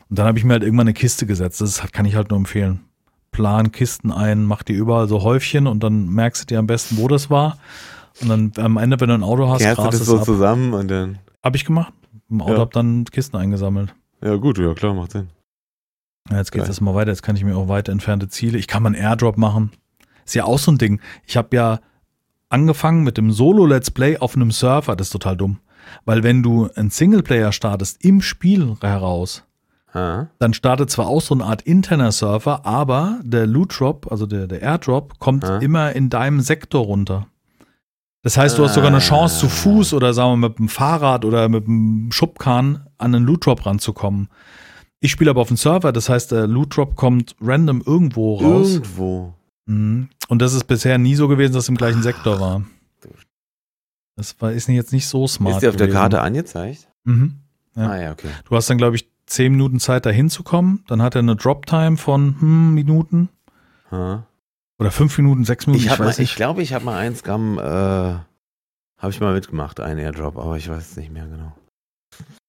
Und dann habe ich mir halt irgendwann eine Kiste gesetzt. Das kann ich halt nur empfehlen. Plan Kisten ein, mach die überall so Häufchen und dann merkst du dir am besten, wo das war. Und dann am Ende, wenn du ein Auto hast,
Kehrst du das
es
so
ab.
zusammen und dann.
Hab ich gemacht. Im Auto
Ja.
hab dann Kisten eingesammelt.
Ja, gut, ja, klar, macht Sinn.
Ja, jetzt geht es erstmal weiter. Jetzt kann ich mir auch weiter entfernte Ziele. Ich kann mal einen Airdrop machen. Ist ja auch so ein Ding. Ich habe ja angefangen mit dem Solo-Let's Play auf einem Surfer. Das ist total dumm. Weil wenn du einen Singleplayer startest im Spiel heraus,
Ha?
dann startet zwar auch so eine Art interner Surfer, aber der Loot Drop, also der, der Airdrop, kommt
Ja.
immer in deinem Sektor runter. Das heißt, du hast sogar eine Chance, zu
Ah.
Fuß oder sagen wir mit dem Fahrrad oder mit dem Schubkahn an einen Loot Drop ranzukommen. Ich spiele aber auf dem Server, das heißt, der Loot Drop kommt random irgendwo raus.
Irgendwo.
Mhm. Und das ist bisher nie so gewesen, dass es im gleichen Sektor war. Das war, ist jetzt nicht so smart.
Ist die auf der
gewesen.
Karte angezeigt?
Mhm. Ja.
Ah ja, okay.
Du hast dann, glaube ich, 10 Minuten Zeit, da hinzukommen. Dann hat er eine Drop-Time von hm, Minuten.
Ha?
Oder 5 Minuten, 6 Minuten,
Ich,
ich, weiß
ich
nicht.
glaube, ich habe mal einen Scam, äh, habe ich mal mitgemacht, einen Airdrop, aber ich weiß es nicht mehr genau.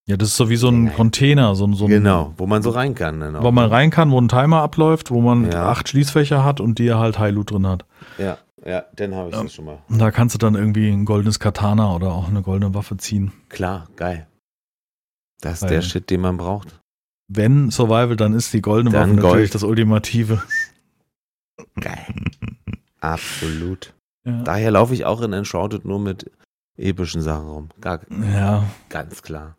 Ja, das ist so wie so ein Container, so, ein- so ein,
Genau, wo man so rein kann. Dann auch.
wo man rein kann, wo ein Timer abläuft, wo man
Ja.
acht Schließfächer hat und die halt High Loot drin hat.
Ja, ja, dann habe ich
Ja.
das schon mal.
Und da kannst du dann irgendwie ein goldenes Katana oder auch eine goldene Waffe ziehen.
Klar, geil. Das ist
Geil.
der Shit, den man braucht.
Wenn Survival, dann ist die goldene
Dann
Waffe natürlich
Gold.
das Ultimative.
Geil. Absolut.
Ja.
Daher laufe ich auch in Enshrouded nur mit epischen Sachen rum. Gar,
ja.
ganz klar.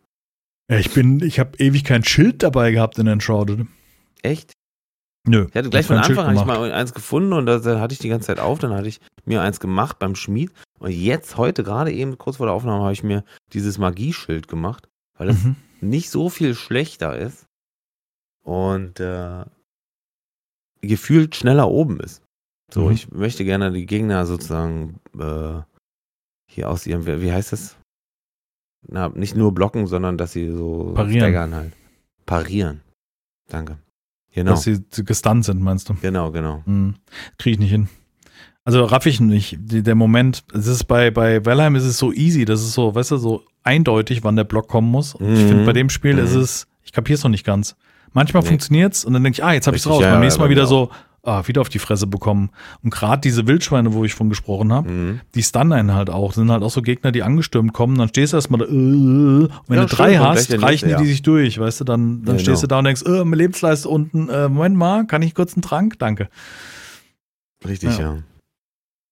Ja, Ich bin, ich habe ewig kein Schild dabei gehabt in Enshrouded.
Echt?
Nö.
Ich hatte gleich von Anfang an ich mal eins gefunden und das, dann hatte ich die ganze Zeit auf. Dann hatte ich mir eins gemacht beim Schmied. Und jetzt, heute, gerade eben, kurz vor der Aufnahme, habe ich mir dieses Magieschild gemacht, weil es
Mhm.
nicht so viel schlechter ist und äh, gefühlt schneller oben ist. So,
Mhm.
ich möchte gerne die Gegner sozusagen äh, hier aus ihrem, wie heißt das? Na, nicht nur blocken, sondern dass sie so
Parieren.
staggern halt. Parieren. Danke. Genau.
Dass sie gestunt sind, meinst du?
Genau, genau.
Hm. Kriege ich nicht hin. Also raff ich nicht. Der Moment, es ist bei, bei Valheim ist es so easy, das ist so, weißt du, so eindeutig, wann der Block kommen muss. Und ich
Mhm.
finde, bei dem Spiel
Mhm.
ist es, ich kapier's noch nicht ganz. Manchmal
Nee.
funktioniert's und dann denke ich, ah, jetzt habe ich's
Richtig,
raus.
ja,
Beim nächsten Mal wieder so, ah, wieder auf die Fresse bekommen. Und gerade diese Wildschweine, wo ich von gesprochen habe,
Mhm.
die stunnen einen halt auch. Das sind halt auch so Gegner, die angestürmt kommen. Dann stehst du erstmal da, äh, und wenn
Ja,
du
stimmt,
drei
und
hast, reichen die
ja.
sich durch, weißt du, dann, dann
Genau.
stehst du da und denkst, äh, meine Lebensleiste unten, äh, Moment mal, kann ich kurz einen Trank? Danke.
Richtig,
Ja.
ja.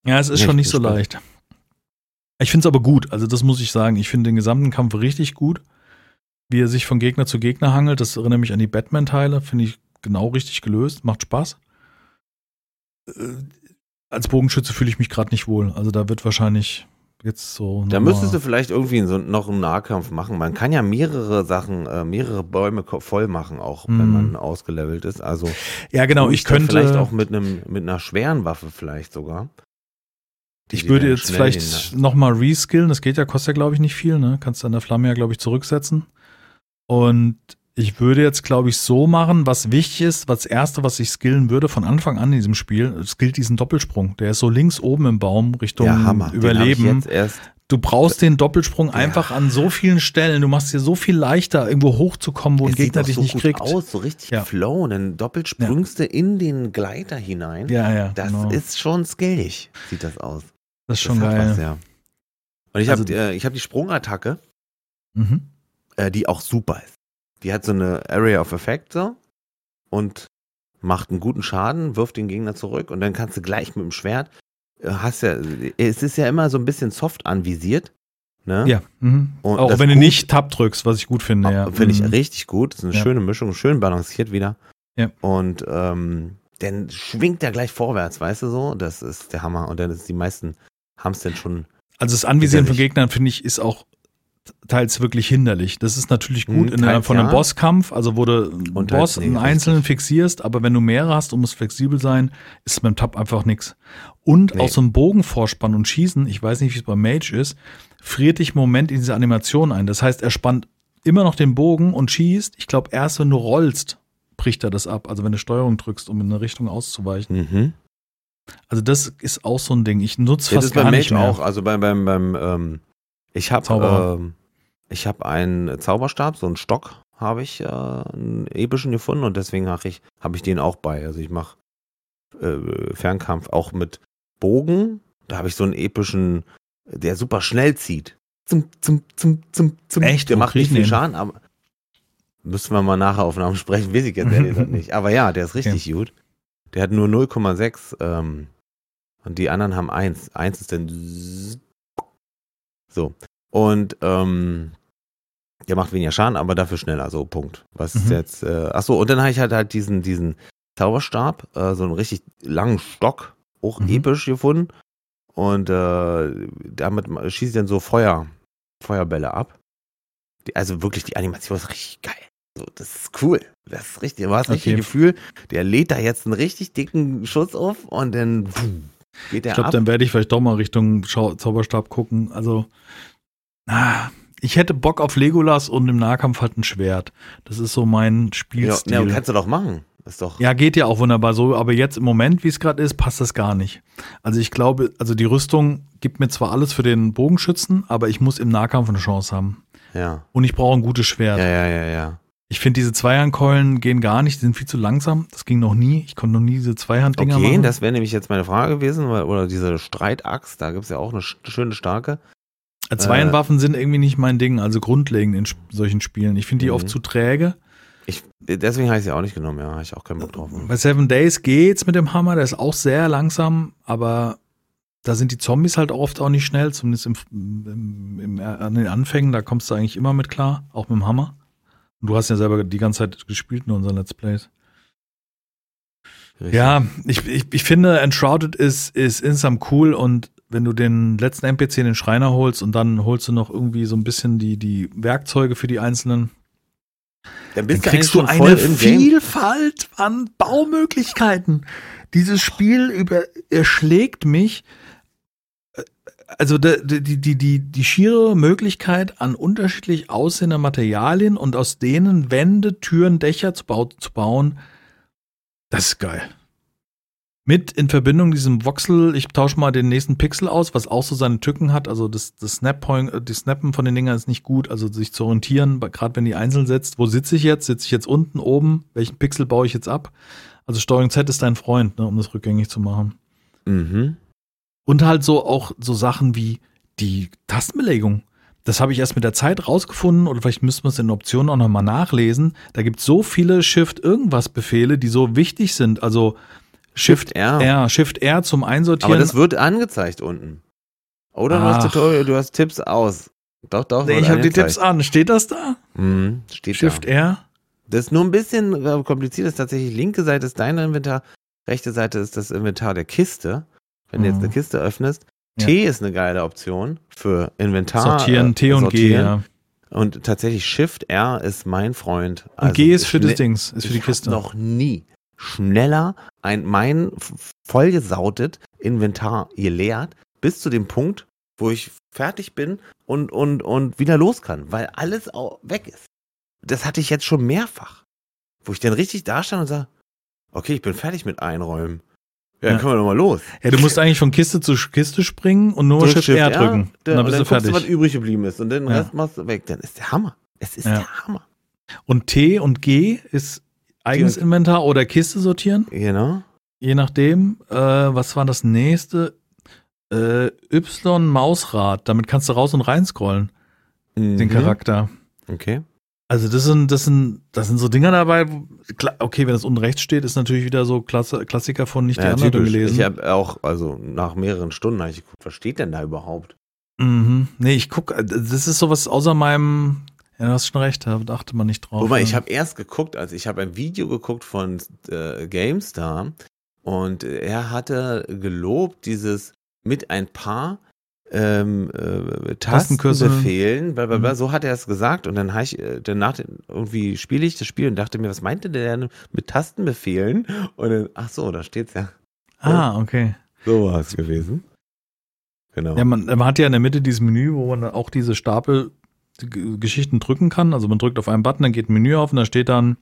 Ja, es ist
Ja,
schon
ich
nicht so
gespannt.
leicht. Ich finde es aber gut, also das muss ich sagen. Ich finde den gesamten Kampf richtig gut. Wie er sich von Gegner zu Gegner hangelt, das erinnert mich an die Batman-Teile, finde ich genau richtig gelöst, macht Spaß. Äh, als Bogenschütze fühle ich mich gerade nicht wohl. Also da wird wahrscheinlich jetzt so.
Da müsstest du vielleicht irgendwie so noch einen Nahkampf machen. Man kann ja mehrere Sachen, äh, mehrere Bäume voll machen, auch wenn
Mhm.
man ausgelevelt ist. Also
Ja, genau, ich könnte.
vielleicht auch mit einem mit einer schweren Waffe vielleicht sogar.
Ich würde jetzt vielleicht
den-
nochmal reskillen. Das geht ja, kostet ja, glaube ich, nicht viel. Ne? Kannst du an der Flamme ja, glaube ich, zurücksetzen. Und ich würde jetzt, glaube ich, so machen, was wichtig ist, was das Erste, was ich skillen würde von Anfang an in diesem Spiel, skillt diesen Doppelsprung. Der ist so links oben im Baum Richtung
ja, Hammer.
Überleben. Du brauchst den Doppelsprung
Ja.
einfach an so vielen Stellen. Du machst dir so viel leichter, irgendwo hochzukommen, wo ein
es sieht
Gegner dich
so
nicht
gut
kriegt.
aus, so richtig
Ja.
flow. Und dann doppelt sprüngst du in den Gleiter hinein.
Ja, ja,
Das
genau.
ist schon skillig, sieht das aus.
das ist schon
das
geil.
Was, ja. Und ich
Also-
habe äh, ich hab die Sprungattacke,
mhm.
äh, die auch super ist. Die hat so eine Area of Effect so und macht einen guten Schaden, wirft den Gegner zurück und dann kannst du gleich mit dem Schwert, äh, hast ja, es ist ja immer so ein bisschen soft anvisiert. Ne?
Ja. Mhm.
Und
Auch wenn du
gut-
nicht Tab drückst, was ich gut finde. Ja.
Finde ich
Mhm.
richtig gut. Das ist eine
Ja.
schöne Mischung, schön balanciert wieder.
Ja.
Und ähm, dann schwingt er gleich vorwärts, weißt du so? Das ist der Hammer. Und dann ist die meisten haben es dann schon.
Also das Anvisieren von. Gegnern, finde ich, ist auch teils wirklich hinderlich. Das ist natürlich gut
Mhm,
in einer, von einem
ja.
Bosskampf, also wo du einen Boss
nee,
einen einzelnen fixierst, aber wenn du mehrere hast und muss flexibel sein, ist beim Tab einfach nix. Und
Nee.
aus so einem Bogenvorspann und Schießen, ich weiß nicht, wie es beim Mage ist, friert dich im Moment in diese Animation ein. Das heißt, er spannt immer noch den Bogen und schießt. Ich glaube, erst wenn du rollst, bricht er das ab. Also wenn du Steuerung drückst, um in eine Richtung auszuweichen.
Mhm.
Also das ist auch so ein Ding. Ich nutze
Ja, das
fast
ist beim
gar
Mage
nicht mehr.
auch. Also beim, beim, beim ähm, ich habe ähm, ich habe einen Zauberstab, so einen Stock habe ich, äh, einen epischen gefunden und deswegen habe ich, hab ich den auch bei. Also ich mache äh, Fernkampf auch mit Bogen. Da habe ich so einen epischen, der super schnell zieht. Zum, zum, zum, zum, zum.
Echt?
Der macht nicht
ich
viel
den?
Schaden, aber müssen wir mal nachher Aufnahmen sprechen, weiß ich jetzt ehrlich gesagt nicht. Aber ja, der ist richtig gut. Der hat nur 0,6 ähm, und die anderen haben 1. 1 ist dann so. Und ähm, der macht weniger Schaden, aber dafür schneller, so Punkt. Was ist
Mhm.
jetzt, äh, ach so, und dann habe ich halt halt diesen, diesen Zauberstab, äh, so einen richtig langen Stock, auch
Mhm.
episch gefunden. Und äh, damit schieße ich dann so Feuer, Feuerbälle ab. Die, also wirklich, die Animation ist richtig geil. So, das ist cool. Das ist richtig, du hast richtig
Okay.
Gefühl, der lädt da jetzt einen richtig dicken Schuss auf und dann pff, geht der
Ich glaube,
ab.
dann werde ich vielleicht doch mal Richtung Schau Zauberstab gucken. Also, ah, ich hätte Bock auf Legolas und im Nahkampf halt ein Schwert. Das ist so mein
ja,
Spielstil.
ja,
Ja,
kannst du doch machen. Ist doch.
geht ja auch wunderbar so, aber jetzt im Moment, wie es gerade ist, passt das gar nicht. Also ich glaube, also die Rüstung gibt mir zwar alles für den Bogenschützen, aber ich muss im Nahkampf eine Chance haben.
ja.
und ich brauche ein gutes Schwert.
Ja, ja, ja, ja.
Ich finde, diese Zweihandkeulen gehen gar nicht, die sind viel zu langsam. Das ging noch nie. Ich konnte noch nie diese Zweihanddinger
Okay,
machen.
das wäre nämlich jetzt meine Frage gewesen, weil, oder diese Streitaxt, da gibt es ja auch eine sch- schöne starke.
Äh, Zweihandwaffen sind irgendwie nicht mein Ding, also grundlegend in sp- solchen Spielen. Ich finde die
Mhm.
oft zu träge.
Ich, deswegen habe ich sie auch nicht genommen, ja, habe ich auch keinen Bock drauf.
Bei Seven Days geht's mit dem Hammer, der ist auch sehr langsam, aber da sind die Zombies halt oft auch nicht schnell, zumindest im, im, im, an den Anfängen, da kommst du eigentlich immer mit klar, auch mit dem Hammer. Und du hast ja selber die ganze Zeit gespielt in unseren Let's Plays.
Richtig.
Ja, ich, ich, ich finde, Enshrouded ist, ist insgesamt cool und wenn du den letzten NPC in den Schreiner holst und dann holst du noch irgendwie so ein bisschen die, die Werkzeuge für die einzelnen,
dann
dann
bist
kriegst du eine. Vielfalt an Baumöglichkeiten. Dieses Spiel über, erschlägt mich. Äh, Also die, die, die, die, die schiere Möglichkeit an unterschiedlich aussehenden Materialien und aus denen Wände, Türen, Dächer zu, bau zu bauen, das ist geil. Mit in Verbindung diesem Voxel, ich tausche mal den nächsten Pixel aus, was auch so seine Tücken hat. Also das, das Snap-Point, äh, die Snappen von den Dingern ist nicht gut. Also sich zu orientieren, gerade wenn die einzeln setzt, wo sitze ich jetzt? Sitze ich jetzt unten, oben? Welchen Pixel baue ich jetzt ab? Also Steuerung Z ist dein Freund, ne, um das rückgängig zu machen.
Mhm.
Und halt so auch so Sachen wie die Tastenbelegung. Das habe ich erst mit der Zeit rausgefunden oder vielleicht müssten wir es in den Optionen auch nochmal nachlesen. Da gibt es so viele Shift-Irgendwas-Befehle, die so wichtig sind. Also Shift,
R.
R, Shift R zum Einsortieren.
Aber das wird angezeigt unten. Oder du hast. Tutorial, du hast Tipps aus. Doch, doch.
nee, ich habe die. Tipps an. Steht das da?
Mhm, steht
Shift
da.
R?
Das ist nur ein bisschen äh, kompliziert. Das ist tatsächlich linke Seite ist dein Inventar, rechte Seite ist das Inventar der Kiste. Wenn du jetzt
Mhm.
eine Kiste öffnest,
Ja.
T ist eine geile Option für Inventar.
Sortieren,
äh,
T und G,
sortieren.
ja.
Und tatsächlich Shift R ist mein Freund.
Und G ist für das Dings, ist für die
ich
Kiste.
Hab noch nie schneller ein mein vollgesautet Inventar geleert bis zu dem Punkt, wo ich fertig bin und und und wieder los kann, weil alles weg ist. Das hatte ich jetzt schon mehrfach, wo ich dann richtig da stand und sage, okay, ich bin fertig mit Einräumen. Ja, dann
Ja.
können wir doch mal los.
Ja, du musst eigentlich von Kiste zu Kiste springen und nur Shift R drücken. und dann
und
bist
dann
du
guckst du, was
fertig.
übrig geblieben ist und den
Ja.
Rest machst du weg. Dann ist der Hammer. Es ist
Ja.
der Hammer.
Und T und G ist eigenes Inventar oder Kiste sortieren.
Genau.
Je nachdem. Äh, was war das nächste? Äh, Y Mausrad. Damit kannst du raus und rein scrollen, den
Mhm.
Charakter.
Okay.
Also das sind, das sind, das sind so Dinger dabei. Wo, okay, wenn das unten rechts steht, ist natürlich wieder so Klasse, Klassiker von nicht
Ja,
anderen
typisch.
gelesen.
Ich habe auch, also nach mehreren Stunden habe ich geguckt, was steht denn da überhaupt?
mhm. Nee, ich guck, äh, das ist sowas außer meinem, ja, du hast schon recht, da achte man nicht drauf.
Guck mal,
ja.
ich habe erst geguckt, also ich habe ein Video geguckt von äh, GameStar und er hatte gelobt, dieses mit ein paar ähm, äh. Tastenbefehlen, bla, bla, bla,
Mhm.
so hat er es gesagt und dann habe ich äh, danach irgendwie spiele ich das Spiel und dachte mir, was meinte der denn mit Tastenbefehlen? Und dann, ach so, da steht's ja.
Ah, okay.
So war es gewesen. Genau.
Ja, man, man hat ja in der Mitte dieses Menü, wo man dann auch diese Stapel Geschichten drücken kann. Also man drückt auf einen Button, dann geht ein Menü auf und da steht dann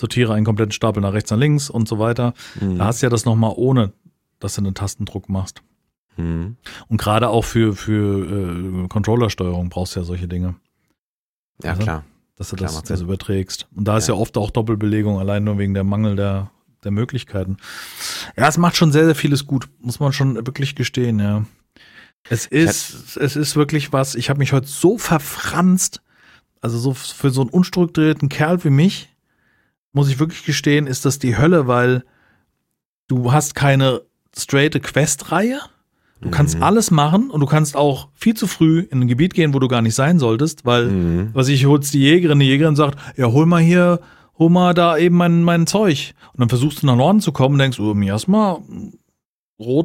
sortiere einen kompletten Stapel nach rechts, nach links und so weiter.
Mhm.
Da hast du ja das nochmal ohne, dass du einen Tastendruck machst.
Mhm.
Und gerade auch für, für äh, Controllersteuerung brauchst du ja solche Dinge,
Ja,
Also,
klar.
dass du
Klar,
das, das überträgst. Und da ist ja.
Ja.
oft auch Doppelbelegung, allein nur wegen der Mangel der, der Möglichkeiten. Ja, es macht schon sehr, sehr vieles gut, muss man schon wirklich gestehen, ja. Es ist, es ist wirklich was, ich habe mich heute so verfranst, also so für so einen unstrukturierten Kerl wie mich, muss ich wirklich gestehen, ist das die Hölle, weil du hast keine straighte Questreihe, du kannst
Mhm.
alles machen und du kannst auch viel zu früh in ein Gebiet gehen, wo du gar nicht sein solltest, weil
Mhm.
was ich holst die Jägerin, die Jägerin sagt, ja, hol mal hier, hol mal da eben mein, mein Zeug. Und dann versuchst du nach Norden zu kommen und denkst, oh, Miasma, rot,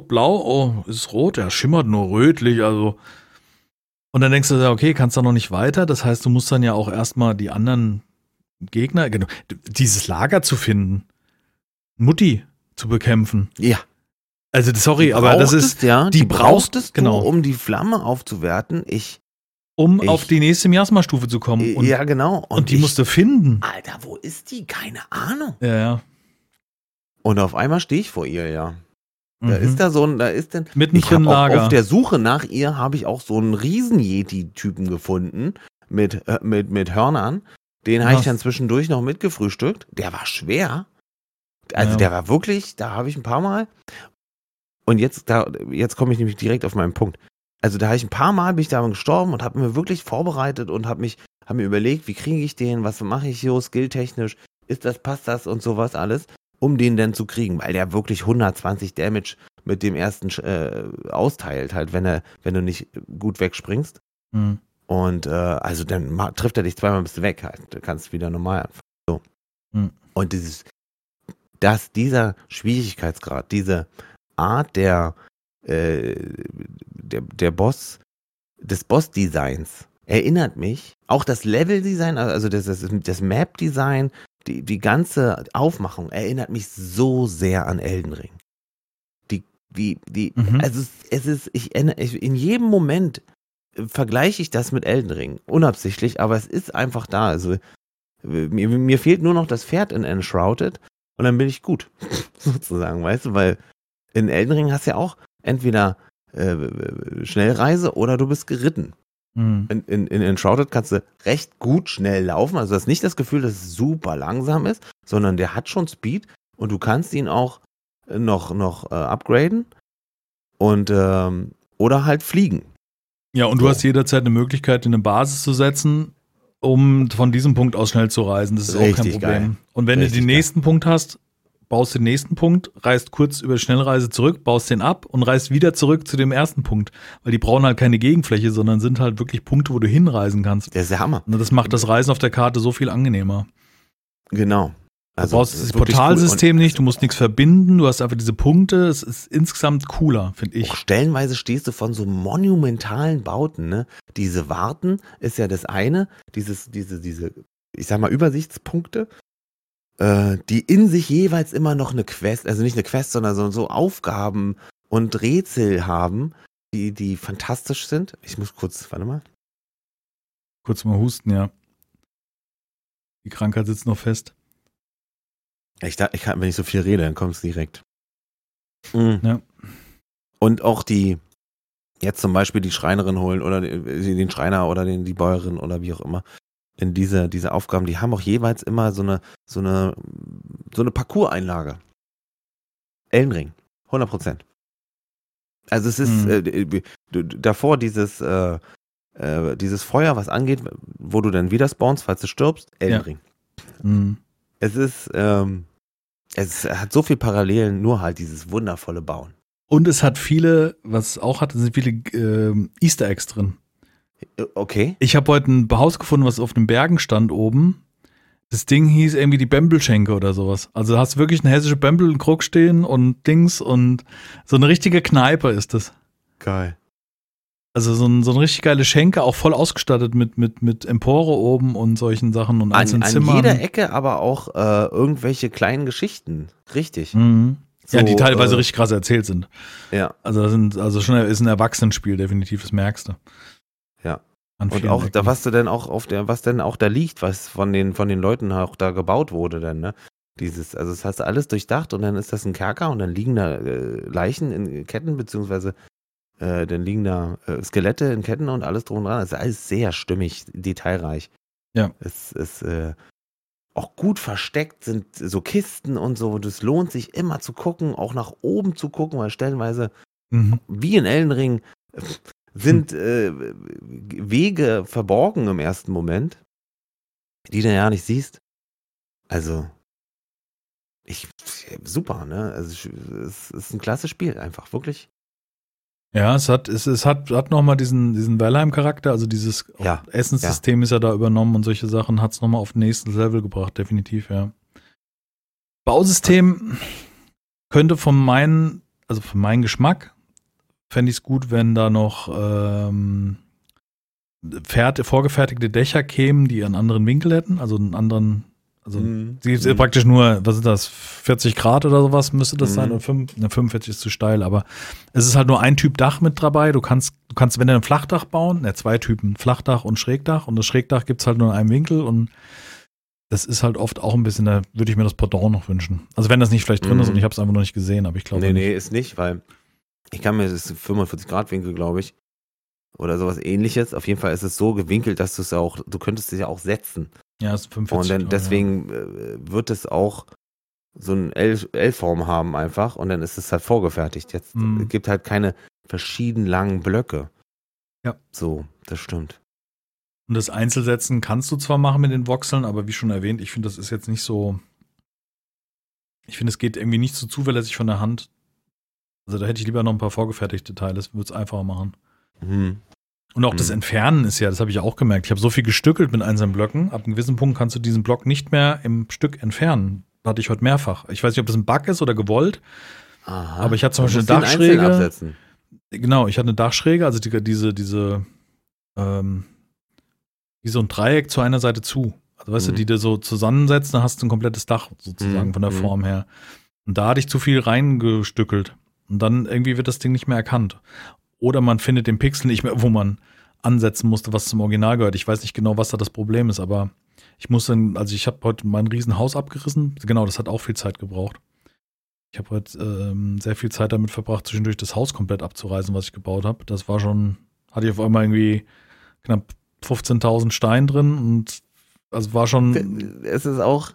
blau, oh, ist es rot? Ja, schimmert nur rötlich, also. Und dann denkst du, ja, okay, kannst da noch nicht weiter. Das heißt, du musst dann ja auch erstmal die anderen Gegner, genau, dieses Lager zu finden, Mutti zu bekämpfen.
Ja.
Also, sorry, aber das ist,
ja,
die
die
brauchst-
brauchtest
genau.
du, um die Flamme aufzuwerten. Ich,
um
ich-
auf die nächste Miasma-Stufe zu kommen. Und,
ja genau.
und die
ich,
musst du finden.
Alter, wo ist die? Keine Ahnung.
Ja, ja.
Und auf einmal stehe ich vor ihr, ja. Da
Mhm.
ist da so ein, da ist denn. Ich
Mittendrin
auch
Lager.
auf der Suche nach ihr habe ich auch so einen Riesen-Yeti-Typen gefunden. mit, äh, mit, mit Hörnern. Den habe ich dann zwischendurch noch mitgefrühstückt. Der war schwer. Also
Ja.
der war wirklich, da habe ich ein paar Mal. Und jetzt, da, jetzt komme ich nämlich direkt auf meinen Punkt. Also da habe ich ein paar Mal bin ich daran gestorben und habe mir wirklich vorbereitet und habe mich, habe mir überlegt, wie kriege ich den, was mache ich so skilltechnisch, ist das, passt das und sowas alles, um den dann zu kriegen, weil der wirklich 120 Damage mit dem ersten äh, austeilt, halt, wenn er, wenn du nicht gut wegspringst.
Hm.
Und äh, also dann trifft er dich zweimal bist du weg halt. Du kannst wieder normal anfangen. So.
Hm.
Und dieses, dass dieser Schwierigkeitsgrad, diese Art der, äh, der, der Boss, des Boss-Designs erinnert mich, auch das Level-Design, also das, das, das Map-Design, die, die ganze Aufmachung erinnert mich so sehr an Elden Ring. Die, die, die,
Mhm.
also es, es ist, ich, erinnere- ich, in jedem Moment äh, vergleiche ich das mit Elden Ring. Unabsichtlich, aber es ist einfach da. Also äh, mir, mir fehlt nur noch das Pferd in Enshrouded und dann bin ich gut. Sozusagen, weißt du, weil in Elden Ring hast du ja auch entweder äh, Schnellreise oder du bist geritten.
Hm.
In, in, in Enshrouded kannst du recht gut schnell laufen. Also du hast nicht das Gefühl, dass es super langsam ist, sondern der hat schon Speed und du kannst ihn auch äh, noch, noch äh, upgraden und ähm, oder halt fliegen.
Ja, und du
So.
hast jederzeit eine Möglichkeit, in eine Basis zu setzen, um von diesem Punkt aus schnell zu reisen. Das ist auch kein
Richtig
Problem.
geil.
Und wenn
Richtig
du den
geil.
nächsten Punkt hast, baust den nächsten Punkt, reist kurz über Schnellreise zurück, baust den ab und reist wieder zurück zu dem ersten Punkt. Weil die brauchen halt keine Gegenfläche, sondern sind halt wirklich Punkte, wo du hinreisen kannst.
Der ist der Hammer.
Und das macht das Reisen auf der Karte so viel angenehmer.
Genau.
Du brauchst das
wirklich
Portalsystem
cool.
Nicht, du musst nichts verbinden, du hast einfach diese Punkte. Es ist insgesamt cooler, finde ich.
Auch stellenweise stehst du von so monumentalen Bauten, ne? Diese Warten ist ja das eine, dieses, diese, diese, ich sag mal, Übersichtspunkte, äh, die in sich jeweils immer noch eine Quest, also nicht eine Quest, sondern so, so Aufgaben und Rätsel haben, die, die fantastisch sind. Ich muss kurz, warte mal.
Kurz mal husten, ja. Die Krankheit sitzt noch fest.
Ich, da- ich kann, wenn ich so viel rede, dann kommt es direkt. Mhm.
Ja.
Und auch die, jetzt zum Beispiel die Schreinerin holen oder den den Schreiner oder den, die Bäuerin oder wie auch immer. In diese, diese Aufgaben, die haben auch jeweils immer so eine, so eine, so eine Parcours-Einlage. Ellenring. 100 Prozent. Also es ist
Mhm.
äh, davor dieses, äh, äh, dieses Feuer, was angeht, wo du dann wieder spawnst, falls du stirbst, Ellenring.
Mhm.
Es ist, ähm, es hat so viel Parallelen, nur halt dieses wundervolle Bauen.
Und es hat viele, was es auch hat, sind viele ähm, Easter Eggs drin.
Okay.
Ich habe heute ein Haus gefunden, was auf den Bergen stand oben. Das Ding hieß irgendwie die Bembelschenke oder sowas. Also da hast du wirklich eine hessische Bembel in Krug stehen und Dings und so eine richtige Kneipe ist das.
Geil.
Also so, ein, so eine richtig geile Schenke, auch voll ausgestattet mit, mit, mit Empore oben und solchen Sachen und
An,
einzelnen
an
Zimmern.
jeder Ecke aber auch äh, irgendwelche kleinen Geschichten. Richtig.
Mhm. ja, die
So,
teilweise
äh,
richtig krass erzählt sind.
Ja.
Also das sind, also schon ist ein Erwachsenenspiel, definitiv, das merkst du.
Und auch
Ecken.
da, was du denn auch auf der, was denn auch da liegt, was von den, von den Leuten auch da gebaut wurde, dann, ne? Dieses, also das hast du alles durchdacht und dann ist das ein Kerker und dann liegen da äh, Leichen in Ketten, beziehungsweise äh, dann liegen da äh, Skelette in Ketten und alles drum und dran. Das ist alles sehr stimmig, detailreich.
Ja.
Es ist äh, auch gut versteckt, sind so Kisten und so. Das lohnt sich immer zu gucken, auch nach oben zu gucken, weil stellenweise
Mhm.
wie in Ellenring sind äh, Wege verborgen im ersten Moment, die du ja nicht siehst. Also, ich, super, ne? Also, es ist ein klasse Spiel, einfach, wirklich.
Ja, es hat, es, es hat, hat nochmal diesen, diesen Valheim-Charakter, also dieses
Ja,
Essenssystem ist ja da übernommen und solche Sachen hat es nochmal auf ein nächstes Level gebracht, definitiv, ja. Bausystem könnte von meinen, also von meinem Geschmack, fände ich es gut, wenn da noch ähm, vorgefertigte Dächer kämen, die einen anderen Winkel hätten, also einen anderen, also
Mhm.
Sie ist
Mhm.
praktisch nur, was ist das, 40 Grad oder sowas müsste das
Mhm.
sein? Oder 5, ne, 45 ist zu steil, aber es ist halt nur ein Typ Dach mit dabei. Du kannst, du kannst, wenn du ein Flachdach bauen, ne, zwei Typen, Flachdach und Schrägdach und das Schrägdach gibt's halt nur in einem Winkel und das ist halt oft auch ein bisschen, da würde ich mir das Pendant noch wünschen. Also wenn das nicht vielleicht drin
Mhm.
ist und ich habe es einfach noch nicht gesehen, aber ich glaube
nee,
nicht.
nee, ist nicht, weil ich kann mir, das ist 45 Grad Winkel, glaube ich. oder sowas ähnliches. Auf jeden Fall ist es so gewinkelt, dass du es auch, du könntest es ja auch setzen.
Ja, es ist 45
Und dann
Grad,
deswegen äh, wird es auch so eine L- L-Form haben einfach und dann ist es halt vorgefertigt. Jetzt
Mhm.
es gibt halt keine verschieden langen Blöcke.
Ja.
So, das stimmt.
Ja. Und das Einzelsetzen kannst du zwar machen mit den Voxeln, aber wie schon erwähnt, ich finde, das ist jetzt nicht so. Ich finde, es geht irgendwie nicht so zuverlässig von der Hand. Also da hätte ich lieber noch ein paar vorgefertigte Teile, das würde es einfacher machen.
Mhm.
Und auch das
Mhm.
Entfernen ist ja, das habe ich auch gemerkt. Ich habe so viel gestückelt mit einzelnen Blöcken. Ab einem gewissen Punkt kannst du diesen Block nicht mehr im Stück entfernen. Hatte ich heute mehrfach. Ich weiß nicht, ob das ein Bug ist oder gewollt.
Aha.
Aber ich hatte zum Beispiel eine Dachschräge. Genau, ich hatte eine Dachschräge, also die, diese, diese, ähm, wie so ein Dreieck zu einer Seite zu. Also weißt
Mhm.
du, die du so zusammensetzt, dann hast du ein komplettes Dach sozusagen
Mhm,
von der
mhm.
Form her. Und da hatte ich zu viel reingestückelt. Und dann irgendwie wird das Ding nicht mehr erkannt. Oder man findet den Pixel nicht mehr, wo man ansetzen musste, was zum Original gehört. Ich weiß nicht genau, was da das Problem ist, aber ich muss dann, also ich habe heute mein Riesenhaus abgerissen. Genau, das hat auch viel Zeit gebraucht. Ich habe heute ähm, sehr viel Zeit damit verbracht, zwischendurch das Haus komplett abzureißen, was ich gebaut habe. Das war schon, hatte ich auf einmal irgendwie knapp 15.000 Stein drin und also war schon,
Es ist auch,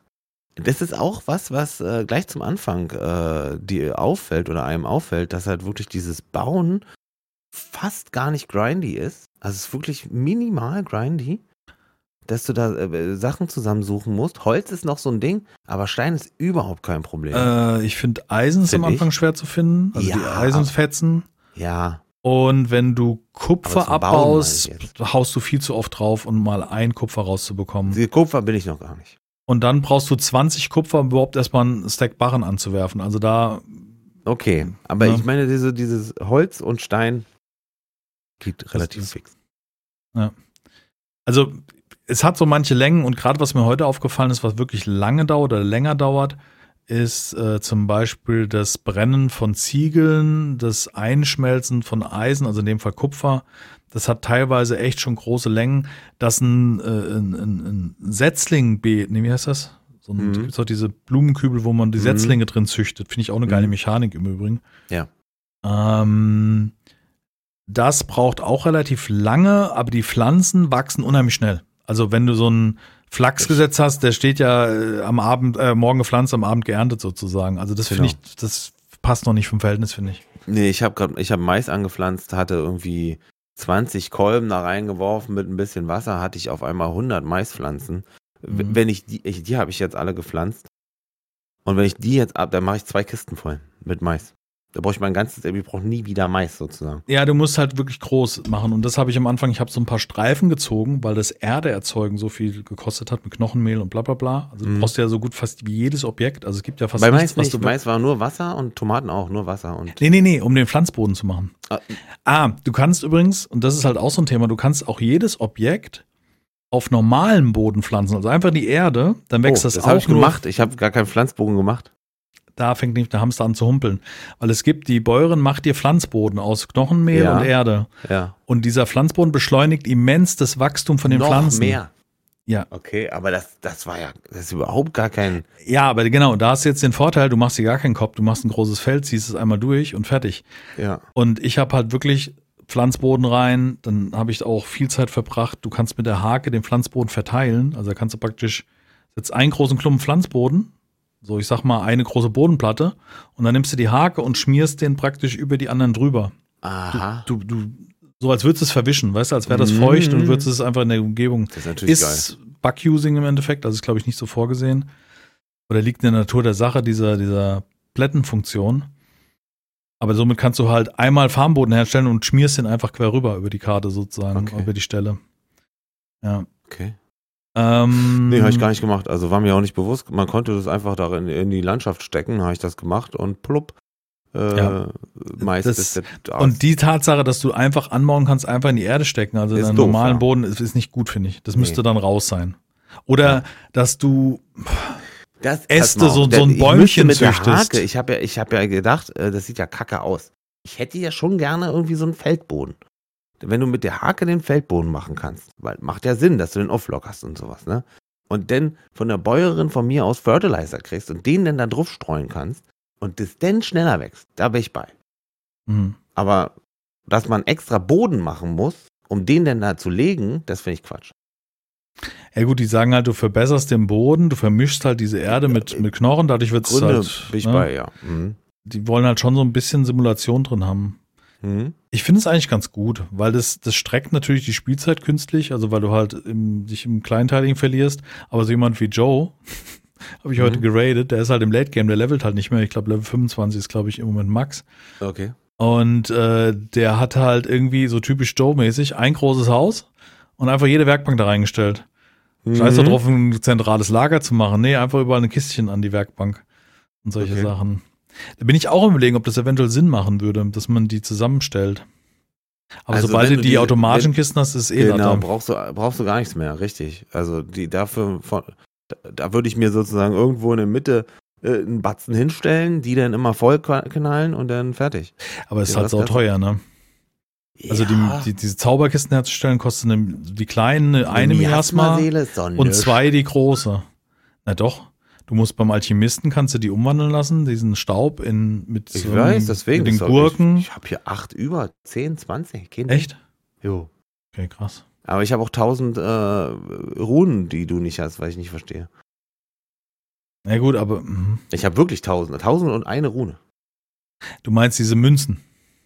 das ist auch was, was äh, gleich zum Anfang äh, dir auffällt oder einem auffällt, dass halt wirklich dieses Bauen fast gar nicht grindy ist. Also es ist wirklich minimal grindy, dass du da äh, Sachen zusammensuchen musst. Holz ist noch so ein Ding, aber Stein ist überhaupt kein Problem.
äh, ich finde Eisen ist am
Find ich.
Anfang schwer zu finden, also
Ja,
die Eisenfetzen.
ja,
Und wenn du Kupfer abbaust, haust du viel zu oft drauf, um mal ein Kupfer rauszubekommen.
die Kupfer bin ich noch gar nicht.
Und dann brauchst du 20 Kupfer, um überhaupt erstmal einen Stack Barren anzuwerfen. Also da,
Okay, aber
Ja.
ich meine, diese, dieses Holz und Stein geht relativ
ist-
fix.
also es hat so manche Längen und gerade was mir heute aufgefallen ist, was wirklich lange dauert oder länger dauert, ist äh, zum Beispiel das Brennen von Ziegeln, das Einschmelzen von Eisen, also in dem Fall Kupfer. Das hat teilweise echt schon große Längen. Dass ein, äh, ein, ein, ein Setzlingbeet, nee, wie heißt das? So ein,
Mhm.
gibt's auch diese Blumenkübel, wo man die
Mhm.
Setzlinge drin züchtet. Finde ich auch eine geile
Mhm.
Mechanik im Übrigen.
Ja.
Ähm, das braucht auch relativ lange, aber die Pflanzen wachsen unheimlich schnell. Also wenn du so ein Flachsgesetz hast, der steht ja äh, am Abend, äh, morgen gepflanzt, am Abend geerntet sozusagen. Also das finde
Genau.
ich, das passt noch nicht vom Verhältnis, finde ich.
Nee, ich habe gerade, ich habe Mais angepflanzt, hatte irgendwie 20 Kolben da reingeworfen mit ein bisschen Wasser, hatte ich auf einmal 100 Maispflanzen.
Mhm.
Wenn ich die, ich, die habe ich jetzt alle gepflanzt. Und wenn ich die jetzt ab, dann mache ich zwei Kisten voll mit Mais. Da brauche ich mein ganzes, ich brauche nie wieder Mais sozusagen.
Ja, du musst halt wirklich groß machen. Und das habe ich am Anfang, ich habe so ein paar Streifen gezogen, weil das Erde erzeugen so viel gekostet hat mit Knochenmehl und bla bla bla. Also du
Mhm.
brauchst ja so gut fast wie jedes Objekt. Also es gibt ja fast
Bei
nichts,
Mais
was
nicht.
du.
Mais war nur Wasser und Tomaten auch, nur Wasser und.
Nee, nee, nee, um den Pflanzboden zu machen.
Ah.
Ah, du kannst übrigens, und das ist halt auch so ein Thema, du kannst auch jedes Objekt auf normalem Boden pflanzen, also einfach die Erde, dann wächst
oh,
das,
das
auch
habe ich gemacht. Ich habe gar keinen Pflanzbogen gemacht.
Da fängt nicht der Hamster an zu humpeln. Weil es gibt, die Bäuerin macht dir Pflanzboden aus Knochenmehl
Ja.
und Erde.
Ja.
Und dieser Pflanzboden beschleunigt immens das Wachstum von den
Noch
Pflanzen.
mehr.
Ja.
Okay, aber das, das war ja, das ist überhaupt gar kein.
Ja, aber genau, da hast du jetzt den Vorteil, du machst dir gar keinen Kopf, du machst ein großes Feld, ziehst es einmal durch und fertig.
Ja.
Und ich habe halt wirklich Pflanzboden rein, dann habe ich auch viel Zeit verbracht. Du kannst mit der Hake den Pflanzboden verteilen. Also da kannst du praktisch jetzt einen großen Klumpen Pflanzboden, so ich sag mal eine große Bodenplatte, und dann nimmst du die Hake und schmierst den praktisch über die anderen drüber.
Aha.
Du, du, so als würdest du es verwischen, weißt du, als wäre das
Mhm.
feucht und würdest es einfach in der Umgebung.
Das ist natürlich geil.
Ist Bug-Using im Endeffekt, also ist glaube ich nicht so vorgesehen. Oder liegt in der Natur der Sache dieser, dieser Plättenfunktion. Aber somit kannst du halt einmal Farmboden herstellen und schmierst den einfach quer rüber über die Karte sozusagen,
Okay.
über die Stelle. Ja.
Okay.
Ähm,
Nee, habe ich gar nicht gemacht. Also war mir auch nicht bewusst. Man konnte das einfach darin in die Landschaft stecken, habe ich das gemacht und plupp. Äh,
Ja.
Mais
Das-
ist der
Und die Tatsache, dass du einfach anbauen kannst, einfach in die Erde stecken, also in
Ist
einem
doof,
normalen
ja.
Boden, ist, ist nicht gut, finde ich. Das
Nee.
müsste dann raus sein. Oder
Ja.
dass du,
das,
Äste, so- so ein
ich
Bäumchen
der
züchtest.
Hake, ich habe ja, ich habe ja gedacht, äh, das sieht ja kacke aus. Ich hätte ja schon gerne irgendwie so einen Feldboden. Wenn du mit der Hake den Feldboden machen kannst, weil macht ja Sinn, dass du den Offlock hast und sowas, ne? Und dann von der Bäuerin von mir aus Fertilizer kriegst und den dann da drauf streuen kannst und das dann schneller wächst, da bin ich bei.
hm,
Aber dass man extra Boden machen muss, um den dann da zu legen, das finde ich Quatsch.
Ja gut, die sagen halt, du verbesserst den Boden, du vermischst halt diese Erde mit, mit Knochen, dadurch wird es halt.
bin ich
ne?
bei, ja. Mhm.
Die wollen halt schon so ein bisschen Simulation drin haben.
Mhm.
Ich finde es eigentlich ganz gut, weil das, das streckt natürlich die Spielzeit künstlich, also weil du halt im, dich im Kleinteiligen verlierst. Aber so jemand wie Joe, habe ich heute
Mhm.
geradet, der ist halt im Late Game, der levelt halt nicht mehr. Ich glaube, Level 25 ist, glaube ich, im Moment Max.
Okay.
Und äh, der hat halt irgendwie so typisch Joe-mäßig ein großes Haus und einfach jede Werkbank da reingestellt. Scheiß
Mhm.
darauf, ein zentrales Lager zu machen. Nee, einfach überall ein Kistchen an die Werkbank und solche
Okay.
Sachen. Da bin ich auch im Überlegen, ob das eventuell Sinn machen würde, dass man die zusammenstellt. Aber
Also
sobald du die
die-
automatischen Kisten hast, ist eh
Genau, brauchst du, brauchst du gar nichts mehr, richtig. Also die dafür von, da, da würde ich mir sozusagen irgendwo in der Mitte äh, einen Batzen hinstellen, die dann immer voll knallen und dann fertig.
Aber es ist halt so teuer, ne? Also
Ja,
die, die, diese Zauberkisten herzustellen, kosten eine, die kleinen eine, Miasma
doch
und zwei die große. Na doch. Du musst beim Alchemisten kannst du die umwandeln lassen, diesen Staub in mit,
Ich
so
weiß, deswegen.
mit den Gurken.
Ich, ich habe hier acht über, zehn, zwanzig. Kind.
Echt?
Jo.
Okay, krass.
Aber ich habe auch tausend äh, Runen, die du nicht hast, weil ich nicht verstehe.
Na gut, aber mhm.
Ich habe wirklich tausend. Tausend und eine Rune.
du meinst diese Münzen.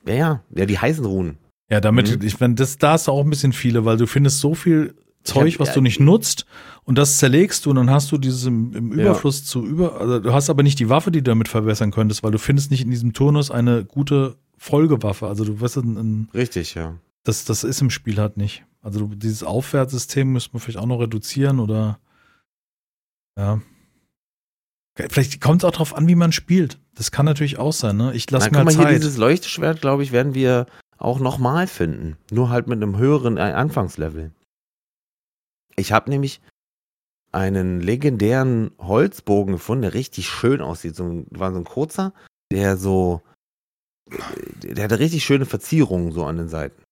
Ja, ja. Ja, die heißen Runen.
Ja, damit,
Mhm.
ich meine, das, da hast du auch ein bisschen viele, weil du findest so viel Zeug,
hab-
was
ja,
du nicht nutzt und das zerlegst du und dann hast du dieses im, im
Ja.
Überfluss zu über, also du hast aber nicht die Waffe, die du damit verbessern könntest, weil du findest nicht in diesem Turnus eine gute Folgewaffe. Also du weißt, ein, ein,
Richtig, ja.
das, das ist im Spiel halt nicht. Also du, dieses Aufwärtssystem müsste man vielleicht auch noch reduzieren oder ja. Vielleicht kommt es auch drauf an, wie man spielt. Das kann natürlich auch sein, ne? Ich lasse mir
guck mal, hier
Zeit.
dieses Leuchteschwert, glaube ich, werden wir auch nochmal finden. Nur halt mit einem höheren äh, Anfangslevel. Ich habe nämlich einen legendären Holzbogen gefunden, der richtig schön aussieht. So ein, war so ein kurzer, der so, der hatte richtig schöne Verzierungen so an den Seiten.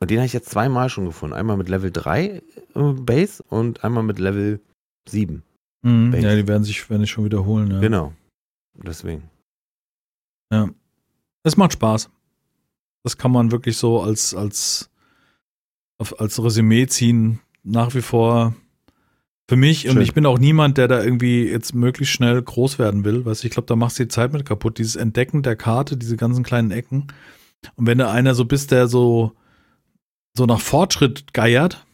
Und den habe ich jetzt zweimal schon gefunden. Einmal mit Level 3 äh, Base und einmal mit Level 7.
Mhm,
Base.
ja, die werden sich, werden sich schon wiederholen. Ja.
Genau. Deswegen.
Es macht Spaß. Das kann man wirklich so als, als, als Resümee ziehen. Nach wie vor für mich. Und
Schön.
ich bin auch niemand, der da irgendwie jetzt möglichst schnell groß werden will. Weißt du, ich glaube, da machst du die Zeit mit kaputt. Dieses Entdecken der Karte, diese ganzen kleinen Ecken. Und wenn du einer so bist, der so, so nach Fortschritt geiert,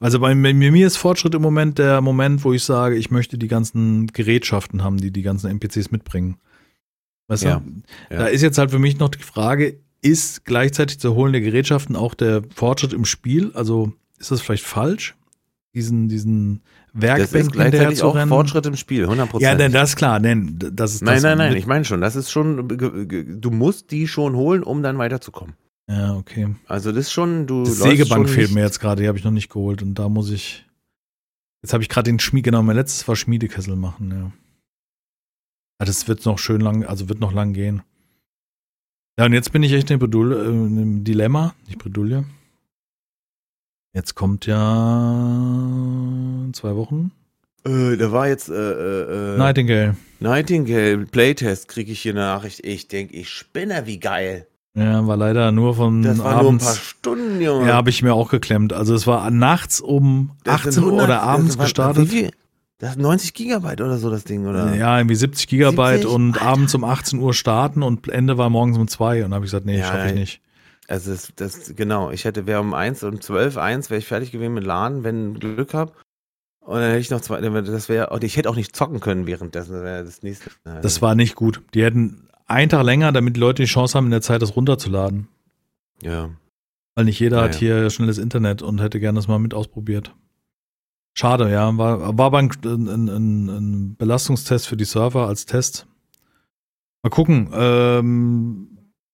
also bei mir, mir ist Fortschritt im Moment der Moment, wo ich sage, ich möchte die ganzen Gerätschaften haben, die die ganzen NPCs mitbringen. Weißt
Ja,
du?
ja.
Da ist jetzt halt für mich noch die Frage, ist gleichzeitig zu holen der Gerätschaften auch der Fortschritt im Spiel? Also ist das vielleicht falsch? Diesen, diesen
Das
Werkbänken
ist gleichzeitig auch? Fortschritt im Spiel, 100%.
Ja, denn das ist klar. Denn das ist
Nein,
das
nein, nein, ich meine schon, das ist schon, du musst die schon holen, um dann weiterzukommen.
Ja, okay.
Also das ist schon, du
Das Sägebank
schon
fehlt mir jetzt gerade, die habe ich noch nicht geholt und da muss ich. Jetzt habe ich gerade den Schmied, genau, mein letztes war Schmiedekessel machen, ja. Aber das wird noch schön lang, also wird noch lang gehen. Ja, und jetzt bin ich echt in, Bredouille, äh, in einem Dilemma, nicht Bredouille. Jetzt kommt ja zwei Wochen
Äh, da war jetzt äh, äh, äh,
Nightingale.
Nightingale Playtest, kriege ich hier eine Nachricht. Ich denke, ich spinne, wie geil.
Ja, war leider nur von
Das war nur ein paar
abends.
Stunden, Junge.
ja, habe ich mir auch geklemmt. Also es war nachts um
Das sind
18 Uhr
100
oder abends
war-
gestartet.
Wie viel? Das ist 90 Gigabyte oder so, das Ding, oder?
Ja, irgendwie 70 Gigabyte
70?
und
Alter.
abends um 18 Uhr starten und Ende war morgens um 2 und habe ich gesagt, nee,
Ja,
schaffe ich nicht.
Also das, das, genau, ich hätte, wäre um 1 und 12, 1 wäre ich fertig gewesen mit Laden, wenn ich Glück habe. Und dann hätte ich noch zwei, das wäre, ich hätte auch nicht zocken können währenddessen, das wäre das nächste.
Das war nicht gut. Die hätten einen Tag länger, damit die Leute die Chance haben, in der Zeit das runterzuladen.
Ja.
Weil nicht jeder
Ja,
hat
ja.
hier schnelles Internet und hätte gerne das mal mit ausprobiert. Schade, ja. War, war aber ein, ein, ein, ein Belastungstest für die Server als Test. Mal gucken. Ähm,